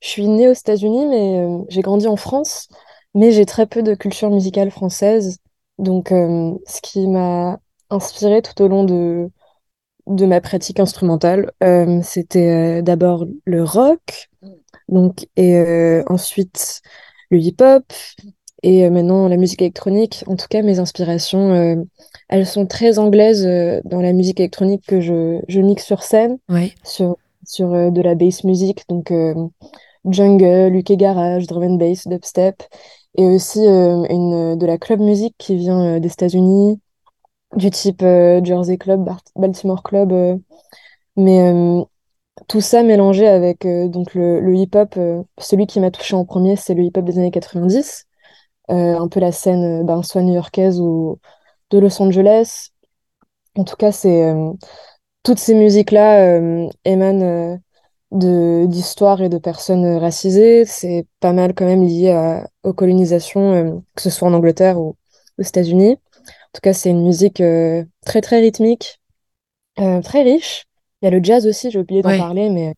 F: je suis née aux États-Unis mais j'ai grandi en France mais j'ai très peu de culture musicale française. Donc ce qui m'a inspirée tout au long de de ma pratique instrumentale euh, c'était euh, d'abord le rock donc et euh, ensuite le hip-hop et maintenant la musique électronique. En tout cas, mes inspirations, elles sont très anglaises dans la musique électronique que je, je mixe sur scène,
B: Ouais.
F: sur, sur de la bass music, donc jungle, UK garage, drum and bass, dubstep, et aussi euh, une, de la club music qui vient euh, des États-Unis, du type euh, Jersey Club, Baltimore Club, euh, mais euh, tout ça mélangé avec le, hip-hop, celui qui m'a touché en premier, c'est le hip-hop des années 90, euh, un peu la scène ben, soit new-yorkaise ou de Los Angeles. En tout cas, c'est toutes ces musiques-là émanent de d'histoires et de personnes racisées. C'est pas mal quand même lié aux colonisations, que ce soit en Angleterre ou aux États-Unis. En tout cas, c'est une musique euh, très très rythmique, euh, très riche. Il y a le jazz aussi, j'ai oublié d'en
B: Ouais.
F: parler, mais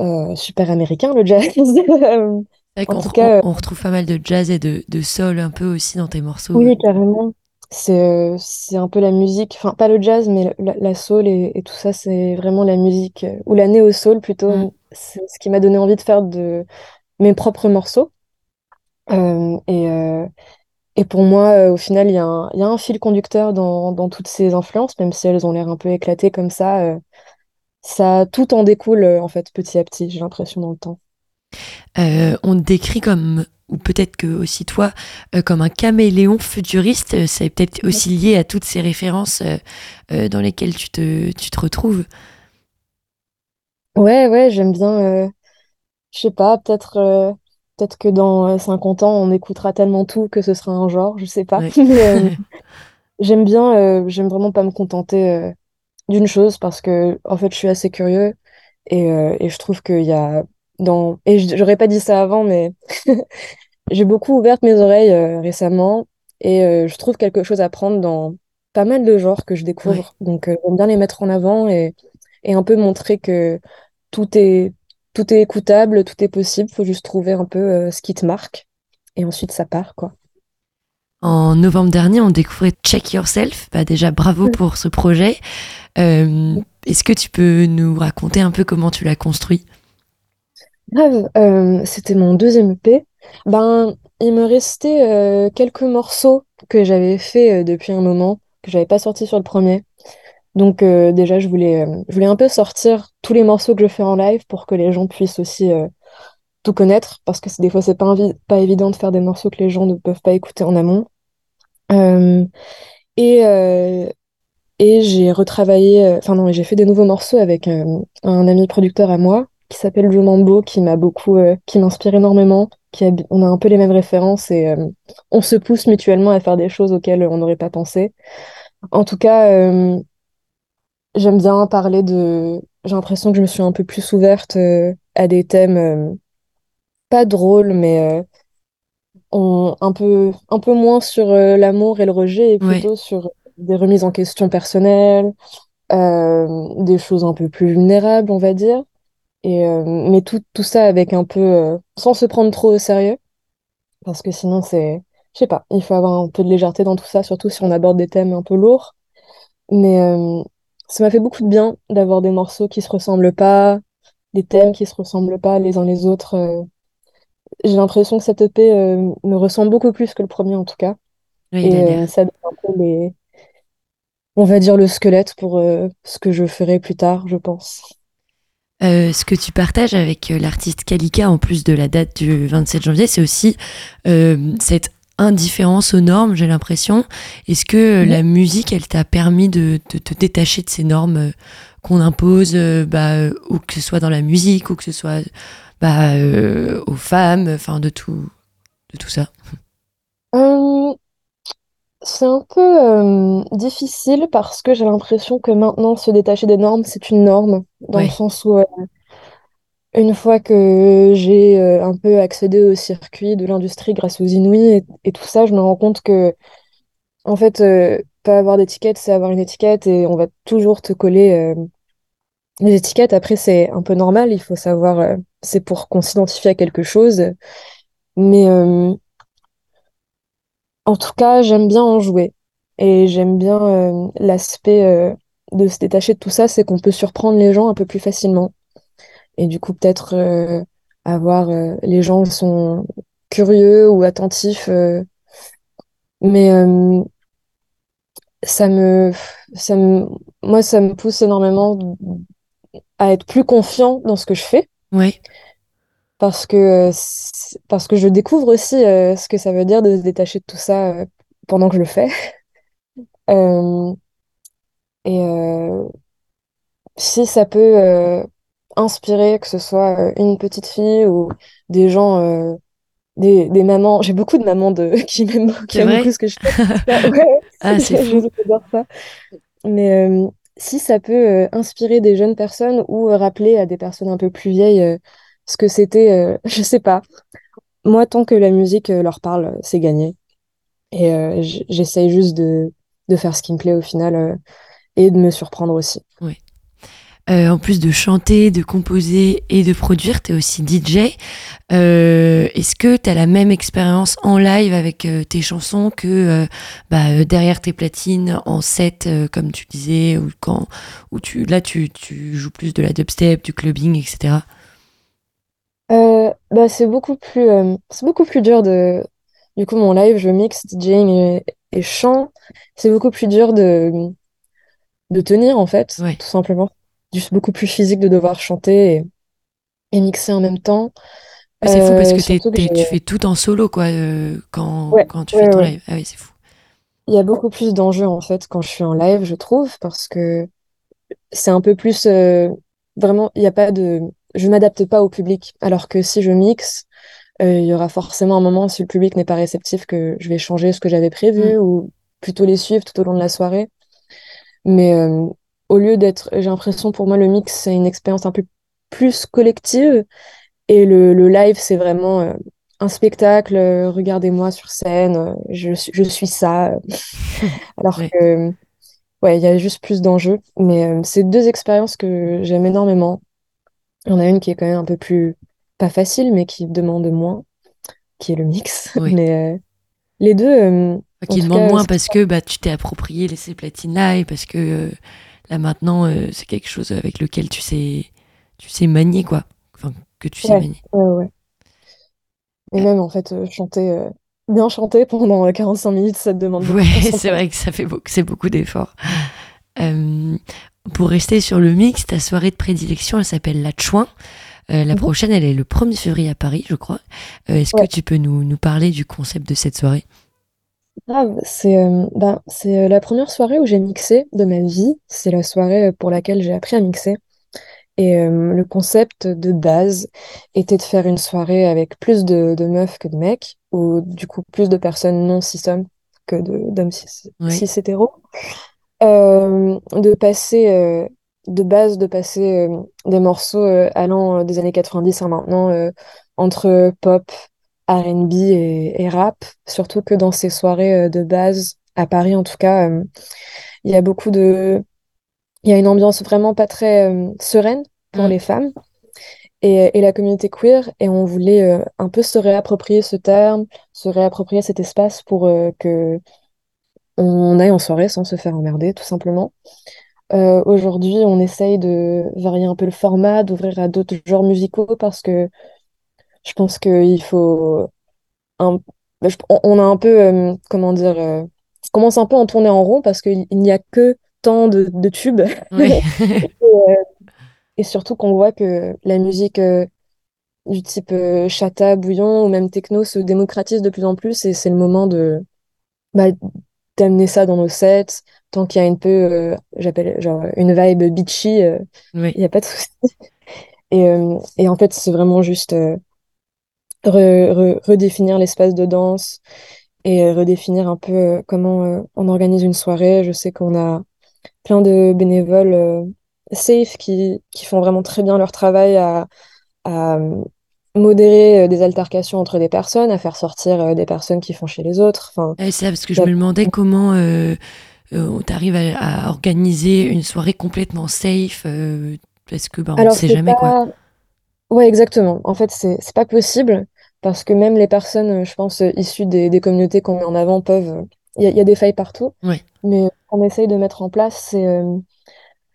F: euh, super américain le jazz. <laughs> En
B: qu'on
F: tout cas,
B: on- on retrouve pas mal de jazz et de, de soul un peu aussi dans tes morceaux.
F: Oui, carrément. C'est c'est un peu la musique, enfin pas le jazz, mais la, la soul et, et tout ça, c'est vraiment la musique, ou la néo-soul plutôt.
B: Mm.
F: C'est ce qui m'a donné envie de faire de mes propres morceaux. Et, et pour moi, euh, au final, il y a un, il y a un fil conducteur dans, dans toutes ces influences, même si elles ont l'air un peu éclatées comme ça. euh, ça, tout en découle, euh, en fait, petit à petit, j'ai l'impression, dans le temps.
B: Euh, on te décrit comme, ou peut-être que aussi toi, euh, comme un caméléon futuriste. Euh, C'est peut-être aussi lié à toutes ces références dans lesquelles tu te, tu te retrouves.
F: Ouais, ouais, j'aime bien. je sais pas, peut-être peut-être que dans euh, 50 ans, on écoutera tellement tout que ce sera un genre, je sais pas.
B: Ouais. <laughs>
F: Mais, euh, <laughs> j'aime bien, euh, j'aime vraiment pas me contenter euh, d'une chose parce que, en fait, je suis assez curieux et, euh, et je trouve qu'il y a dans. Et j'aurais pas dit ça avant, mais <laughs> j'ai beaucoup ouvert mes oreilles euh, récemment et euh, je trouve quelque chose à prendre dans pas mal de genres que je découvre. Donc, euh, j'aime bien les mettre en avant et, et un peu montrer que tout est, tout est écoutable, tout est possible, faut juste trouver un peu euh, ce qui te marque et ensuite ça part, quoi.
B: En novembre dernier, on découvrait Check Yourself. Bah déjà, bravo pour ce projet. Euh, Est-ce que tu peux nous raconter un peu comment tu l'as construit?
F: Grave, euh, c'était mon deuxième EP. Ben, il me restait euh, quelques morceaux que j'avais fait depuis un moment, que j'avais pas sorti sur le premier. Donc euh, déjà, je voulais, euh, je voulais un peu sortir tous les morceaux que je fais en live pour que les gens puissent aussi euh, tout connaître, parce que des fois, c'est pas, pas évident de faire des morceaux que les gens ne peuvent pas écouter en amont. Et et j'ai retravaillé, enfin non, j'ai fait des nouveaux morceaux avec un ami producteur à moi qui s'appelle Joe Mambo, qui m'a beaucoup, qui m'inspire énormément, qui on a un peu les mêmes références et on se pousse mutuellement à faire des choses auxquelles on n'aurait pas pensé. En tout cas, j'aime bien parler de, j'ai l'impression que je me suis un peu plus ouverte euh, à des thèmes euh, pas drôles, mais euh, on, un peu, un peu moins sur l'amour et le rejet et
B: Ouais.
F: plutôt sur des remises en question personnelles, euh, des choses un peu plus vulnérables, on va dire. Et, euh, mais tout, tout ça avec un peu, euh, sans se prendre trop au sérieux, parce que sinon c'est, je sais pas, il faut avoir un peu de légèreté dans tout ça, surtout si on aborde des thèmes un peu lourds. Mais ça m'a fait beaucoup de bien d'avoir des morceaux qui se ressemblent pas, des thèmes qui se ressemblent pas les uns les autres. euh. J'ai l'impression que cette EP euh, me ressemble beaucoup plus que le premier en tout cas.
B: A
F: Et euh, ça donne un peu les, on va dire le squelette pour ce que je ferai plus tard, je pense.
B: Euh, ce que tu partages avec l'artiste Kalika, en plus de la date du 27 janvier, c'est aussi euh, cette indifférence aux normes, j'ai l'impression. Est-ce que euh, la musique, elle t'a permis de, de te détacher de ces normes euh, qu'on impose, euh, bah, ou que ce soit dans la musique, ou que ce soit bah, euh, aux femmes, enfin de tout, de tout ça?
F: C'est un peu euh, difficile parce que j'ai l'impression que maintenant se détacher des normes, c'est une norme, dans le sens où euh, une fois que j'ai euh, un peu accédé au circuit de l'industrie grâce aux Inouïs et, tout ça, je me rends compte que en fait, euh, pas avoir d'étiquette, c'est avoir une étiquette et on va toujours te coller euh, les étiquettes. Après, c'est un peu normal, il faut savoir, euh, c'est pour qu'on s'identifie à quelque chose. Mais en tout cas, j'aime bien en jouer et j'aime bien l'aspect de se détacher de tout ça, c'est qu'on peut surprendre les gens un peu plus facilement. Et du coup, peut-être euh, avoir euh, les gens sont curieux ou attentifs, euh, mais euh, ça me, ça me, moi, ça me pousse énormément à être plus confiant dans ce que je fais.
B: Ouais,
F: parce que, euh, parce que je découvre aussi euh, ce que ça veut dire de se détacher de tout ça euh, pendant que je le fais. <laughs> Euh, et euh, si ça peut euh, inspirer, que ce soit euh, une petite fille ou des gens, euh, des, des mamans, j'ai beaucoup de mamans de, <laughs> qui m'aiment, qui aiment beaucoup ce que je fais. Ça, <laughs> <laughs> ouais,
B: Ah, c'est fou.
F: ça. Mais euh, si ça peut euh, inspirer des jeunes personnes ou euh, rappeler à des personnes un peu plus vieilles ce que c'était, je sais pas. Moi, tant que la musique leur parle, c'est gagné. Et j'essaye juste de, de faire ce qui me plaît au final et de me surprendre aussi.
B: Euh, en plus de chanter, de composer et de produire, tu es aussi DJ. Euh, Est-ce que tu as la même expérience en live avec euh, tes chansons que bah, derrière tes platines en set, comme tu disais, ou quand où tu, là tu, tu joues plus de la dubstep, du clubbing, etc.
F: Bah, c'est beaucoup plus, c'est beaucoup plus dur de. Du coup, mon live, je mixe DJing et, et chant. C'est beaucoup plus dur de, de tenir, en fait,
B: Ouais.
F: tout simplement. Beaucoup plus physique de devoir chanter et, et mixer en même temps.
B: C'est fou parce
F: Euh,
B: que, t'es-
F: surtout que
B: t'es- tu fais tout en solo quoi, euh, quand,
F: Ouais,
B: quand tu
F: ouais,
B: fais ton live. Ah oui, c'est fou.
F: il y a beaucoup plus d'enjeux, en fait, quand je suis en live, je trouve, parce que c'est un peu plus. euh, vraiment, il n'y a pas de. Je ne m'adapte pas au public. Alors que si je mixe, euh, il y aura forcément un moment, si le public n'est pas réceptif, que je vais changer ce que j'avais prévu
B: Mm.
F: ou plutôt les suivre tout au long de la soirée. Mais euh, au lieu d'être. J'ai l'impression, pour moi, le mix, c'est une expérience un peu plus collective. Et le, le live, c'est vraiment euh, un spectacle. euh, Regardez-moi sur scène, euh, je, suis- je suis ça. <laughs> Alors
B: Ouais.
F: que. Ouais, il y a juste plus d'enjeux. Mais c'est deux expériences que j'aime énormément. Il y en a une qui est quand même un peu plus, pas facile, mais qui demande moins, qui est le mix.
B: Oui. <laughs>
F: Mais les deux,
B: Qui demande moins parce que bah, tu t'es approprié les- ces platines là et parce que euh, là maintenant euh, c'est quelque chose avec lequel tu sais, tu sais manier quoi. Enfin, que tu sais manier.
F: ouais, ouais. Et même, en fait, euh, chanter, euh, bien chanter pendant euh, 45 minutes, ça te demande beaucoup
B: Ouais, c'est vrai que ça fait beaucoup, c'est beaucoup d'efforts. Pour rester sur le mix, ta soirée de prédilection, elle s'appelle La Chouin. Euh, la
F: Mhm.
B: prochaine, elle est le 1er février à Paris, je crois. Euh, Est-ce
F: Ouais.
B: que tu peux nous, nous parler du concept de cette soirée?
F: Grave, c'est euh, ben, c'est euh, la première soirée où j'ai mixé de ma vie. C'est la soirée euh, pour laquelle j'ai appris à mixer. Et euh, le concept de base était de faire une soirée avec plus de, de meufs que de mecs, ou du coup plus de personnes non cis-hommes que de- d'hommes cis, cis-hétéros. Euh, de passer, euh, de base, de passer euh, des morceaux euh, allant euh, des années 90 à maintenant, euh, entre pop, R&B et, et rap, surtout que dans ces soirées euh, de base, à Paris en tout cas, euh, il y a beaucoup de... Il y a une ambiance vraiment pas très euh, sereine pour
B: Mm.
F: les femmes et, et la communauté queer, et on voulait euh, un peu se réapproprier ce terme, se réapproprier cet espace pour euh, que on aille en soirée sans se faire emmerder, tout simplement. Euh, aujourd'hui, on essaye de varier un peu le format, d'ouvrir à d'autres genres musicaux parce que je pense qu'il faut un... bah, je- on a un peu, euh, comment dire, euh, on commence un peu à en tourner en rond parce qu'il il n'y a que tant de, de tubes
B: Ouais. <laughs>
F: et surtout qu'on voit que la musique euh, du type euh, chata, bouillon ou même techno se démocratise de plus en plus et c'est le moment de bah, d'amener ça dans nos sets tant qu'il y a un peu, euh, j'appelle genre une vibe beachy, euh,
B: Ouais.
F: il n'y a pas de souci. <laughs> Et, euh, et en fait, c'est vraiment juste euh, re- re- redéfinir l'espace de danse et redéfinir un peu euh, comment euh, on organise une soirée. Je sais qu'on a plein de bénévoles euh, safe qui, qui font vraiment très bien leur travail à, à modérer des altercations entre des personnes, à faire sortir des personnes qui font chez les autres. Enfin,
B: Ouais, c'est ça, parce que je me demandais comment euh, euh, t'arrives à, à organiser une soirée complètement safe, euh, parce que bah, on ne sait jamais quoi.
F: pas... Ouais, exactement. En fait, c'est pas possible parce que même les personnes, euh, je pense, euh, issues des, des communautés qu'on met en avant peuvent. euh, Il y, a il y a des failles partout.
B: Ouais.
F: Mais qu'on essaye de mettre en place, c'est euh,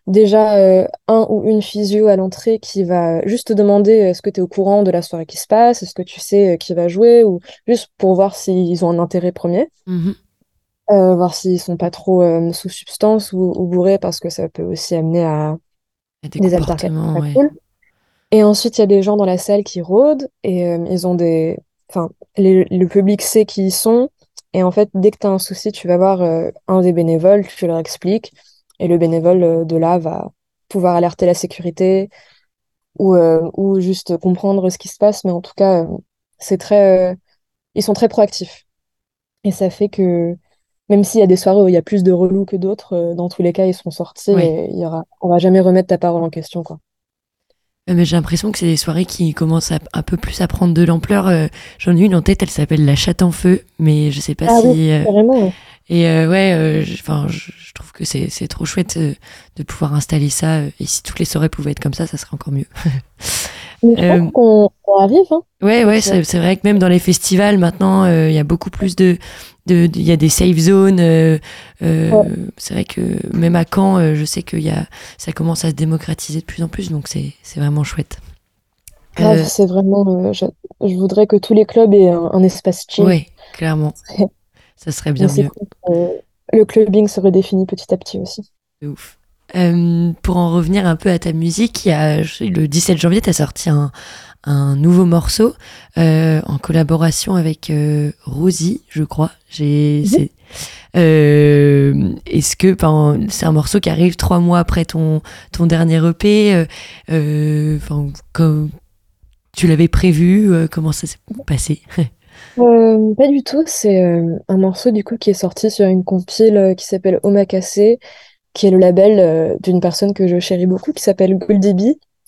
F: déjà euh, un ou une physio à l'entrée qui va juste te demander euh, est-ce que tu es au courant de la soirée qui se passe, est-ce que tu sais euh, qui va jouer, ou juste pour voir s'ils ont un intérêt premier,
B: Mhm.
F: euh, voir s'ils sont pas trop euh, sous substance ou, ou bourrés parce que ça peut aussi amener à
B: des
F: des altercations
B: comportements,
F: pas
B: ouais.
F: cool. Et ensuite, il y a des gens dans la salle qui rôdent et euh, ils ont des... Enfin, les- le public sait qui ils sont. Et en fait, dès que tu as un souci, tu vas voir euh, un des bénévoles, tu leur expliques. Et le bénévole euh, de là va pouvoir alerter la sécurité ou, ou juste comprendre ce qui se passe. Mais en tout cas, c'est très... ils sont très proactifs. Et ça fait que même s'il y a des soirées où il y a plus de relous que d'autres, dans tous les cas, ils seront sortis
B: Ouais.
F: et il y aura... on va jamais remettre ta parole en question, quoi.
B: Euh, Mais j'ai l'impression que c'est des soirées qui commencent à, un peu plus à prendre de l'ampleur. euh, J'en ai une en tête, elle s'appelle La Chatte en Feu, mais je sais pas
F: Ah
B: si.
F: oui,
B: euh,
F: carrément. ouais.
B: Et euh, ouais, euh, je- enfin, je, je trouve que c'est trop chouette euh, de pouvoir installer ça. euh, Et si toutes les soirées pouvaient être comme ça, ça serait encore mieux. <laughs>
F: Mais je
B: Euh,
F: pense qu'on on arrive, hein.
B: Ouais, ouais, c'est vrai que même dans les festivals, maintenant, euh, il y a beaucoup plus de. De- Il y a des safe zones. euh, euh,
F: Ouais.
B: C'est vrai que même à Caen, euh, je sais que y a, ça commence à se démocratiser de plus en plus, donc c'est vraiment chouette.
F: C'est vraiment. je, je voudrais que tous les clubs aient un, un espace chill.
B: ouais, clairement. <laughs> Ça serait bien mieux.
F: cool. le clubbing se redéfinit petit à petit aussi.
B: De ouf. Pour en revenir un peu à ta musique, il y a, le 17 janvier, tu as sorti un, un nouveau morceau euh, en collaboration avec euh, Rosie, je crois. J'ai,
F: Mhm.
B: euh, est-ce que ben, c'est un morceau qui arrive trois mois après ton, ton dernier EP enfin, comme tu l'avais prévu Comment ça s'est passé? <laughs>
F: Pas du tout, c'est un morceau du coup qui est sorti sur une compile qui s'appelle Omakase, qui est le label d'une personne que je chéris beaucoup, qui s'appelle Goldie B,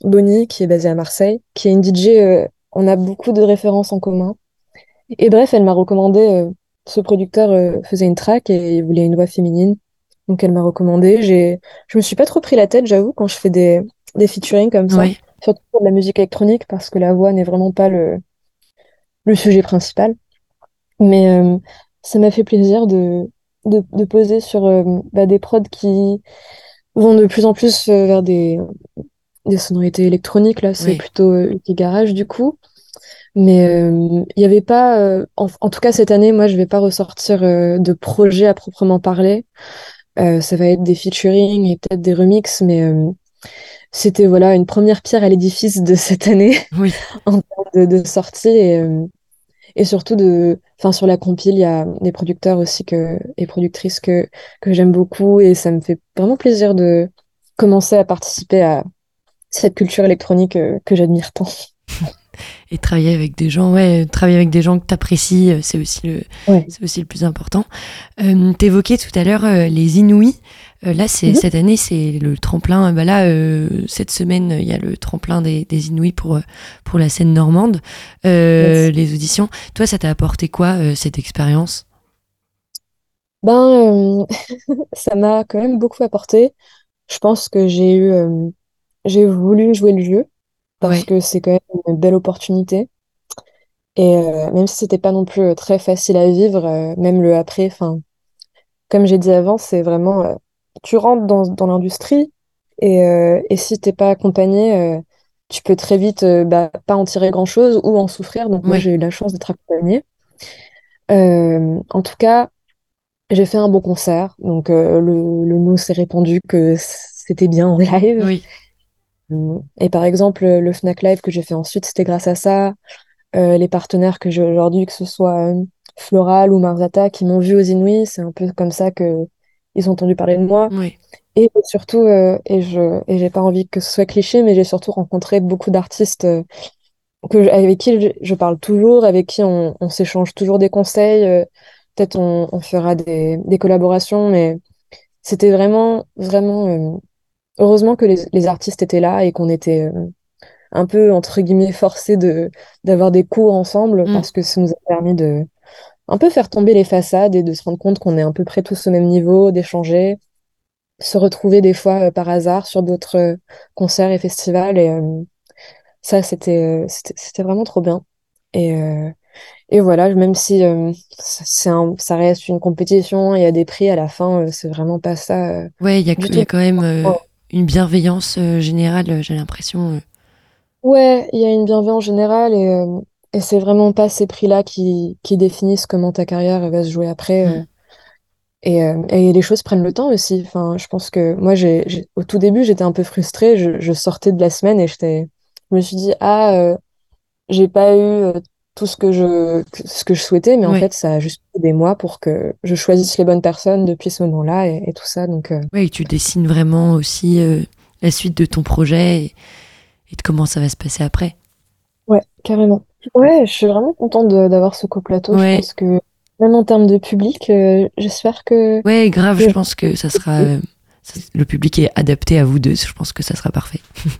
F: Bonnie, qui est basée à Marseille, qui est une DJ, euh, on a beaucoup de références en commun. Et bref, elle m'a recommandé, euh, ce producteur euh, faisait une track et il voulait une voix féminine, donc elle m'a recommandé. J'ai, je me suis pas trop pris la tête, j'avoue, quand je fais des, des featuring comme ça, surtout pour de la musique électronique, parce que la voix n'est vraiment pas le, le sujet principal. Mais euh, ça m'a fait plaisir de, de, de poser sur bah, des prods qui vont de plus en plus vers des, des sonorités électroniques. Là, c'est
B: Oui.
F: plutôt euh, Garage du coup. Mais euh, il n'y avait pas, euh, en, en tout cas cette année, moi je vais pas ressortir euh, de projet à proprement parler. Euh, ça va être des featuring et peut-être des remixes, mais euh, c'était voilà une première pierre à l'édifice de <laughs> cette année <laughs>
B: oui, <laughs>
F: en termes de, de sortie et, euh, et surtout de, enfin sur la compile, il y a des producteurs aussi que, et productrices que, que j'aime beaucoup et ça me fait vraiment plaisir de commencer à participer à cette culture électronique euh, que j'admire tant.
B: et travailler avec des gens, ouais, travailler avec des gens que tu apprécies, c'est aussi le,
F: Ouais.
B: c'est aussi le plus important. Euh, T'évoquais tout à l'heure euh, les Inouïs. Euh, là, c'est
F: Mhm.
B: cette année, c'est le tremplin. Bah là, euh, cette semaine, il y a le tremplin des, des Inouïs pour euh, pour la scène normande, euh,
F: Yes.
B: les auditions. Toi, ça t'a apporté quoi euh, cette expérience?
F: Ben, euh, <laughs> ça m'a quand même beaucoup apporté. Je pense que j'ai eu, euh, j'ai voulu jouer le jeu parce
B: Ouais.
F: que c'est quand même une belle opportunité. Et euh, même si c'était pas non plus euh, très facile à vivre, euh, même le après, enfin, comme j'ai dit avant, c'est vraiment, euh, tu rentres dans, dans l'industrie et, et si t'es pas accompagné, tu peux très vite bah, pas en tirer grand-chose ou en souffrir. Donc moi, j'ai eu la chance d'être accompagnée. En tout cas, j'ai fait un bon concert. Donc le, le mot s'est répandu que c'était bien en live.
B: Oui.
F: Et par exemple, le Fnac Live que j'ai fait ensuite, c'était grâce à ça. Euh, les partenaires que j'ai aujourd'hui, que ce soit euh, Floral ou Marzata, qui m'ont vu aux Inouïs, c'est un peu comme ça que ils ont entendu parler de moi.
B: Oui.
F: Et surtout, euh, et je et j'ai pas envie que ce soit cliché, mais j'ai surtout rencontré beaucoup d'artistes euh, que avec qui je, je parle toujours, avec qui on, on s'échange toujours des conseils. euh, peut-être on, on fera des, des collaborations, mais c'était vraiment, vraiment. Heureusement que les, les artistes étaient là et qu'on était euh, un peu entre guillemets forcés de d'avoir des cours ensemble
B: Mm.
F: parce que ça nous a permis de un peu faire tomber les façades et de se rendre compte qu'on est à peu près tous au même niveau, d'échanger, se retrouver des fois euh, par hasard sur d'autres euh, concerts et festivals et ça c'était c'était vraiment trop bien. Et et voilà, même si euh, ça- c'est un, ça reste une compétition, il y a des prix à la fin, euh, c'est vraiment pas ça. euh,
B: Ouais, il y a, y quand même
F: Oh.
B: Une bienveillance euh, générale, euh, j'ai l'impression. euh.
F: Ouais, il y a une bienveillance générale et, et c'est vraiment pas ces prix-là qui, qui définissent comment ta carrière va se jouer après.
B: Mm.
F: Et, et les choses prennent le temps aussi. Enfin, je pense que moi, j'ai, au tout début, j'étais un peu frustrée. Je, je sortais de la semaine et j'étais, je me suis dit, ah, euh, j'ai pas eu tout ce que je, ce que je souhaitais, mais en fait, ça a juste pris des mois pour que je choisisse les bonnes personnes depuis ce moment-là et, et tout ça. Donc, euh,
B: que tu dessines vraiment aussi euh, la suite de ton projet et, et de comment ça va se passer après.
F: ouais, carrément. Ouais, je suis vraiment contente d'avoir ce coplateau.
B: Ouais.
F: Je pense que même en termes de public, euh, j'espère que
B: Ouais, grave, je pense que ça sera. euh, ça- le public est adapté à vous deux, je pense que ça sera parfait. <laughs>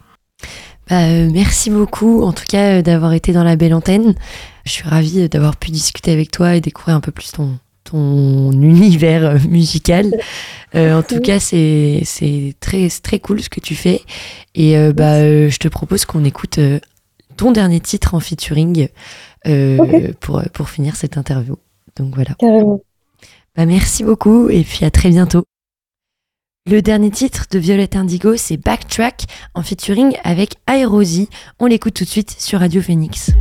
B: Bah, euh, merci beaucoup, en tout cas, euh, d'avoir été dans la belle antenne. Je suis ravie euh, d'avoir pu discuter avec toi et découvrir un peu plus ton, ton univers musical. <laughs> Euh, en tout cas, c'est c'est très, très cool ce que tu fais. Et euh, bah, euh, je te propose qu'on écoute ton dernier titre en featuring euh, pour, pour finir cette interview. Donc voilà.
F: carrément.
B: Bah, merci beaucoup et puis à très bientôt. Le dernier titre de Violette Indigo, c'est Backtrack en featuring avec Aerosi. On l'écoute tout de suite sur Radio Phoenix.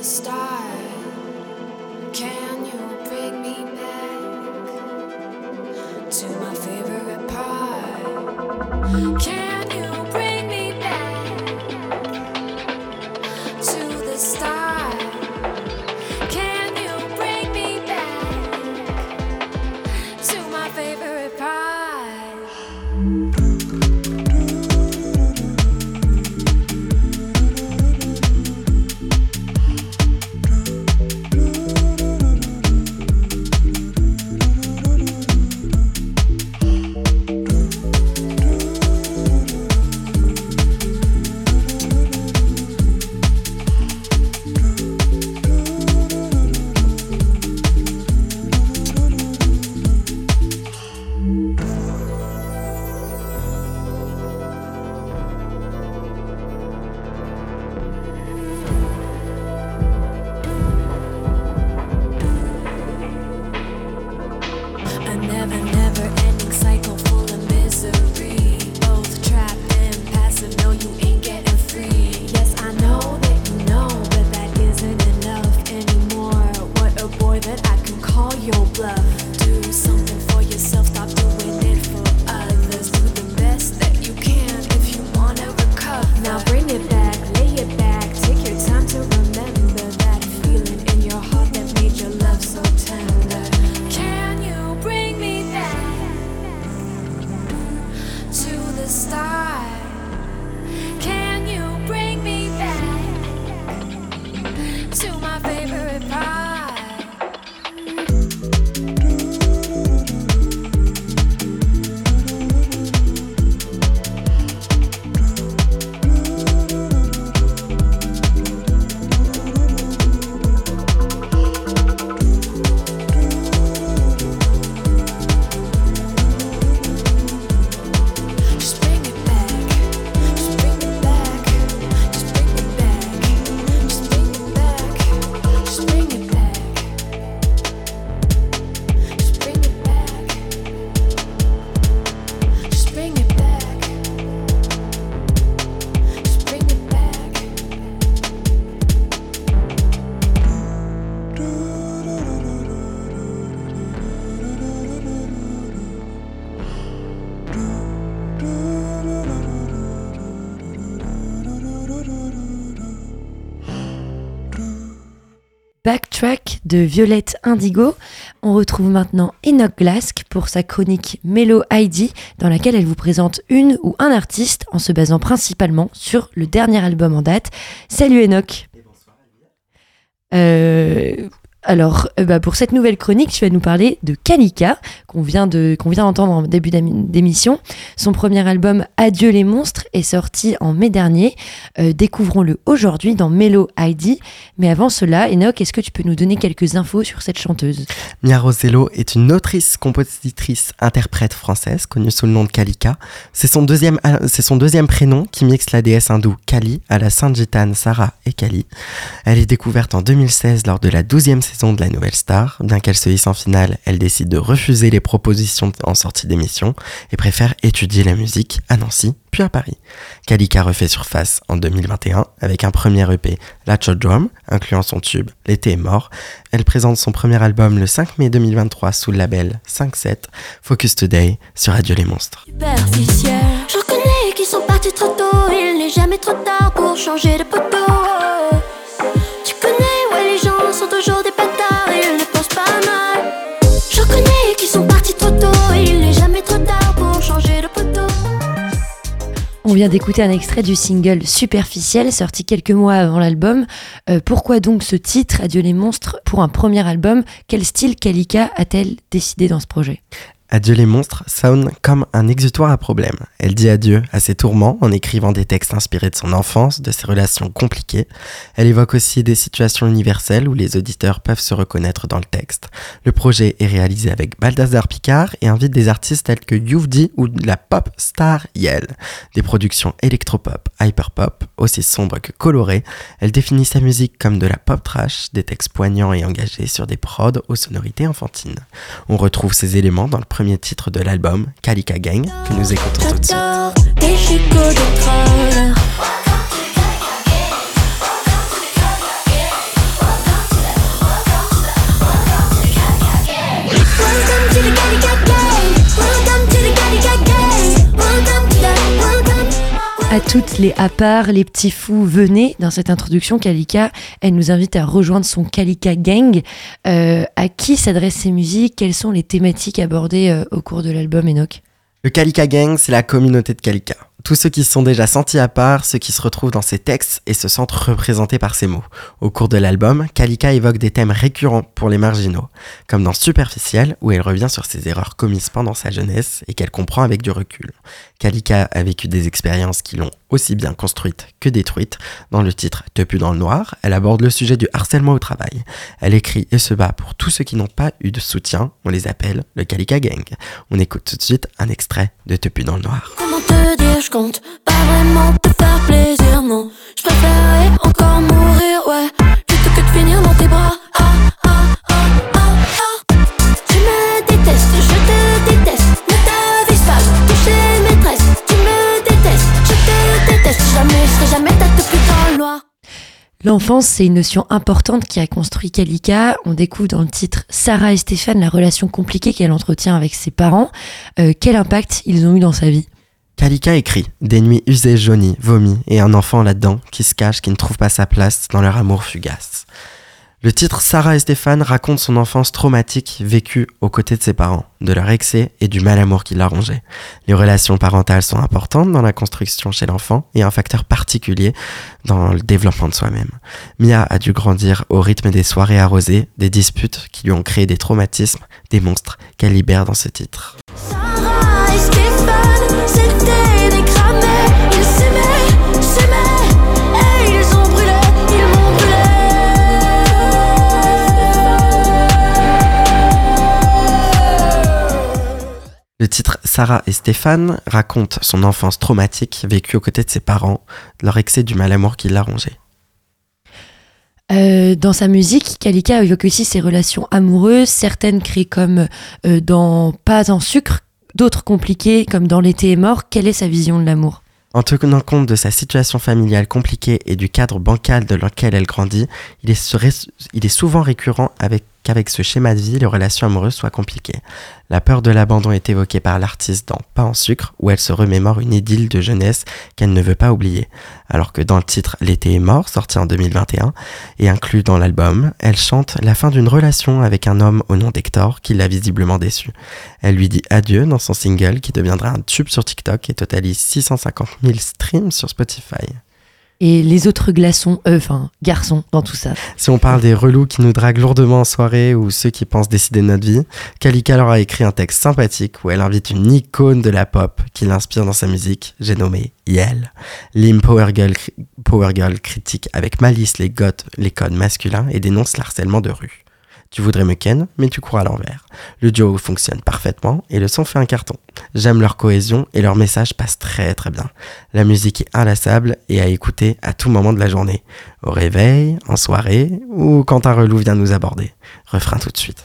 E: the stars. Can
B: de Violette Indigo. On retrouve maintenant Enoch Glask pour sa chronique Mellow ID, dans laquelle elle vous présente une ou un artiste en se basant principalement sur le dernier album en date. Salut Enoch. Euh, alors, euh, bah, pour cette nouvelle chronique, tu vas nous parler de Kalika, qu'on vient de qu'on vient d'entendre en début d'émission. Son premier album Adieu les monstres est sorti en mai dernier. Euh, Découvrons-le aujourd'hui dans Mellow ID. Mais avant cela, Enoch, est-ce que tu peux nous donner quelques infos sur cette chanteuse?
G: Mia Rosello est une autrice, compositrice, interprète française connue sous le nom de Kalika. C'est son deuxième, euh, son deuxième prénom qui mixe la déesse hindoue Kali à la sainte gitane Sarah et Kali. Elle est découverte en 2016 lors de la 12e saison de la Nouvelle Star. Bien qu'elle se hisse en finale, elle décide de refuser les propositions en sortie d'émission et préfère étudier la musique à Nancy puis à Paris. Kalika refait surface en 2021 avec un premier EP, La Drum, incluant son tube L'été est mort. Elle présente son premier album le 5 mai 2023 sous le label 5-7, Focus Today sur Radio Les Monstres.
E: superficiel. Je reconnais qu'ils sont partis trop tôt. Il n'est jamais trop tard pour changer de poteau.
B: Vient d'écouter un extrait du single Superficiel, sorti quelques mois avant l'album. Euh, pourquoi donc ce titre, Adieu les monstres, pour un premier album? Quel style Kalika a-t-elle décidé dans ce projet?
G: Adieu les monstres sonne comme un exutoire à problème. Elle dit adieu à ses tourments en écrivant des textes inspirés de son enfance, de ses relations compliquées. Elle évoque aussi des situations universelles où les auditeurs peuvent se reconnaître dans le texte. Le projet est réalisé avec Balthazar Picard et invite des artistes tels que Youvdi ou la pop star Yel. Des productions électropop, hyperpop, aussi sombres que colorées. Elle définit sa musique comme de la pop trash, des textes poignants et engagés sur des prods aux sonorités enfantines. On retrouve ces éléments dans le premier titre de l'album, Kalika Gang, que nous écoutons tout
B: À toutes les à part, les petits fous, venez. Dans cette introduction, Kalika, elle nous invite à rejoindre son Kalika Gang. Euh, à qui s'adressent ces musiques? Quelles sont les thématiques abordées euh, au cours de l'album, Enoch?
G: Le Kalika Gang, c'est la communauté de Kalika. Tous ceux qui se sont déjà sentis à part, ceux qui se retrouvent dans ses textes et se sentent représentés par ses mots. Au cours de l'album, Kalika évoque des thèmes récurrents pour les marginaux, comme dans Superficiel, où elle revient sur ses erreurs commises pendant sa jeunesse et qu'elle comprend avec du recul. Kalika a vécu des expériences qui l'ont aussi bien construite que détruite. Dans le titre Te pue dans le noir, elle aborde le sujet du harcèlement au travail. Elle écrit et se bat pour tous ceux qui n'ont pas eu de soutien, on les appelle le Kalika Gang. On écoute tout de suite un extrait de Te dans le noir.
E: Je compte pas vraiment te faire plaisir, non. Je préférerais encore mourir, ouais, plutôt que de finir dans tes bras. Ah, ah, ah, ah, ah. Tu me détestes, je te déteste. Ne t'avise pas, maîtresse. Tu me détestes, je te déteste. Jamais, je serai jamais ta plus.
B: L'enfance, c'est une notion importante qui a construit Kalika. On découvre dans le titre Sarah et Stéphane la relation compliquée qu'elle entretient avec ses parents. Euh, quel impact ils ont eu dans sa vie?
G: Kalika écrit Des nuits usées, jaunies, vomies, et un enfant là-dedans qui se cache, qui ne trouve pas sa place dans leur amour fugace. Le titre Sarah et Stéphane raconte son enfance traumatique vécue aux côtés de ses parents, de leur excès et du mal-amour qui l'a rongé. Les relations parentales sont importantes dans la construction chez l'enfant et un facteur particulier dans le développement de soi-même. Mia a dû grandir au rythme des soirées arrosées, des disputes qui lui ont créé des traumatismes, des monstres qu'elle libère dans ce titre.
E: Sarah et
G: Le titre Sarah et Stéphane raconte son enfance traumatique vécue aux côtés de ses parents, leur excès du mal-amour qui l'a rongé.
B: Euh, dans sa musique, Kalika évoque aussi ses relations amoureuses, certaines créées comme euh, dans Pas en sucre, d'autres compliquées comme dans L'été est mort. Quelle est sa vision de l'amour?
G: En tenant compte de sa situation familiale compliquée et du cadre bancal dans lequel elle grandit, il est, sur- il est souvent récurrent avec qu'avec ce schéma de vie, les relations amoureuses soient compliquées. La peur de l'abandon est évoquée par l'artiste dans Pas en sucre, où elle se remémore une idylle de jeunesse qu'elle ne veut pas oublier. Alors que dans le titre L'été est mort, sorti en 2021, et inclus dans l'album, elle chante la fin d'une relation avec un homme au nom d'Hector qui l'a visiblement déçu. Elle lui dit adieu dans son single qui deviendra un tube sur TikTok et totalise 650 000 streams sur Spotify.
B: Et les autres glaçons, euh, enfin garçons dans tout ça.
G: Si on parle des relous qui nous draguent lourdement en soirée ou ceux qui pensent décider de notre vie, Kalika leur a écrit un texte sympathique où elle invite une icône de la pop qui l'inspire dans sa musique, j'ai nommé Yel. Lim Power Girl, critique avec malice les goths, les codes masculins et dénonce l'harcèlement de rue. Tu voudrais me ken, mais tu cours à l'envers. Le duo fonctionne parfaitement et le son fait un carton. J'aime leur cohésion et leur message passe très très bien. La musique est inlassable et à écouter à tout moment de la journée. Au réveil, en soirée ou quand un relou vient nous aborder. Refrain tout de suite.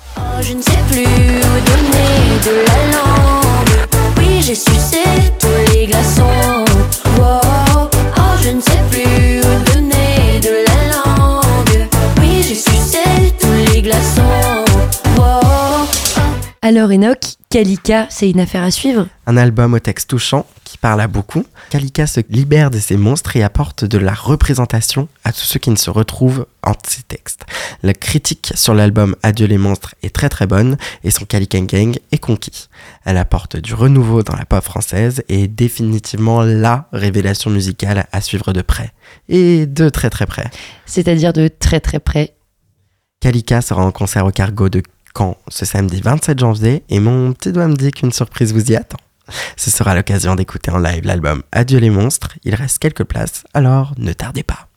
B: Alors Enoch, Kalika, c'est une affaire à suivre
G: Un album au texte touchant qui parle à beaucoup. Kalika se libère de ses monstres et apporte de la représentation à tous ceux qui ne se retrouvent en ses textes. La critique sur l'album Adieu les monstres est très très bonne et son Kalika Gang est conquis. Elle apporte du renouveau dans la pop française et est définitivement la révélation musicale à suivre de près. Et de très très près.
B: C'est-à-dire de très très près.
G: Kalika sera en concert au Cargo de Caen ce samedi 27 janvier et mon petit doigt me dit qu'une surprise vous y attend. Ce sera l'occasion d'écouter en live l'album Adieu les monstres, il reste quelques places, alors ne tardez pas.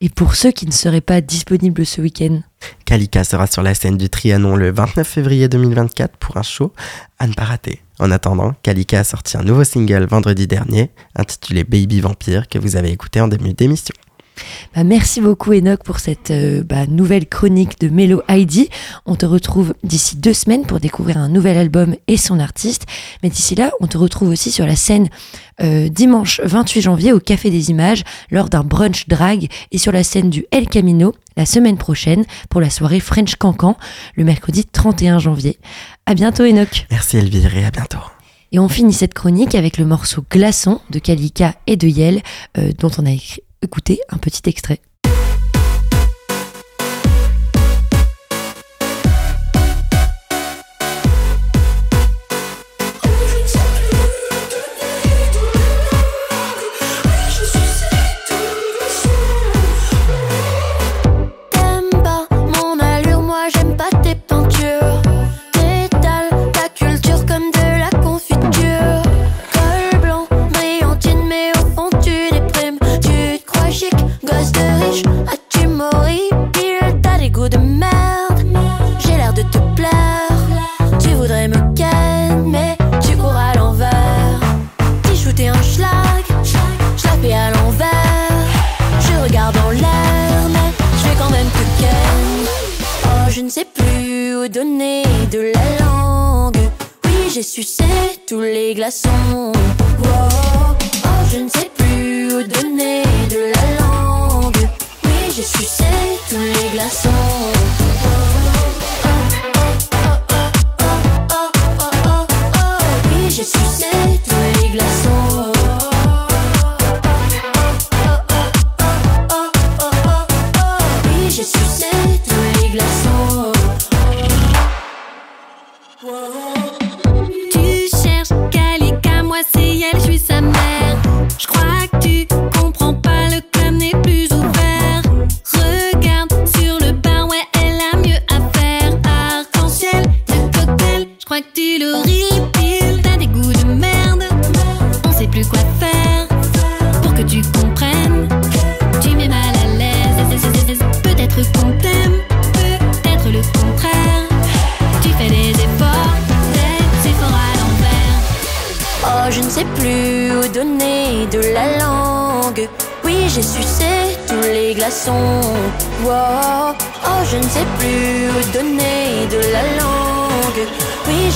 B: Et pour ceux qui ne seraient pas disponibles ce week-end,
G: Kalika sera sur la scène du Trianon le 29 février 2024 pour un show à ne pas rater. En attendant, Kalika a sorti un nouveau single vendredi dernier intitulé Baby Vampire que vous avez écouté en début d'émission.
B: Bah, merci beaucoup Enoch pour cette euh, bah, nouvelle chronique de Mello Heidi. On te retrouve d'ici deux semaines pour découvrir un nouvel album et son artiste. Mais d'ici là, on te retrouve aussi sur la scène euh, dimanche 28 janvier au Café des Images lors d'un brunch drag et sur la scène du El Camino la semaine prochaine pour la soirée French Cancan le mercredi 31 janvier. À bientôt Enoch.
G: Merci Elvire et à bientôt.
B: Et on finit cette chronique avec le morceau Glaçon de Kalika et de Yel euh, dont on a écrit- écouté un petit extrait.
E: J'ai sucé tous les glaçons. Wow. Oh, je ne sais plus où donner de la langue. Oui, j'ai sucé tous les glaçons.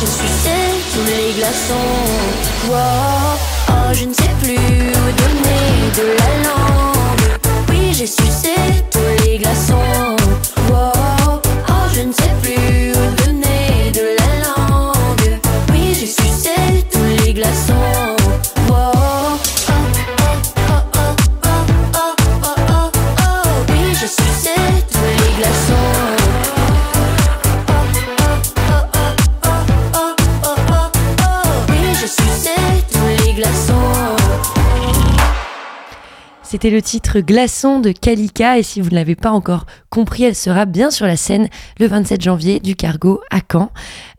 E: J'ai sucé tous les glaçons. Wow. Oh, je ne sais plus où donner de la langue. Oui, j'ai sucé tous les glaçons. Wow. Oh, je ne sais plus où donner
B: C'était le titre Glaçon de Kalika et si vous ne l'avez pas encore compris, elle sera bien sur la scène le 27 janvier du Cargo à Caen.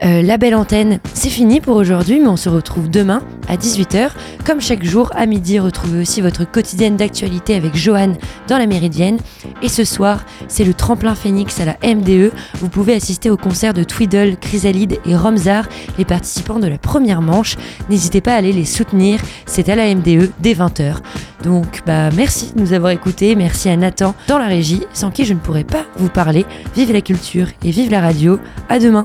B: Euh, la belle antenne, c'est fini pour aujourd'hui, mais on se retrouve demain à 18h. Comme chaque jour, à midi, retrouvez aussi votre quotidienne d'actualité avec Johan dans la Méridienne. Et ce soir, c'est le tremplin Phoenix à la MDE. Vous pouvez assister au concert de Twiddle, Chrysalide et Romzar, les participants de la première manche. N'hésitez pas à aller les soutenir, c'est à la MDE dès 20h. Donc, bah, merci de nous avoir écoutés. Merci à Nathan dans la régie, sans qui je ne pourrais pas vous parler. Vive la culture et vive la radio. À demain.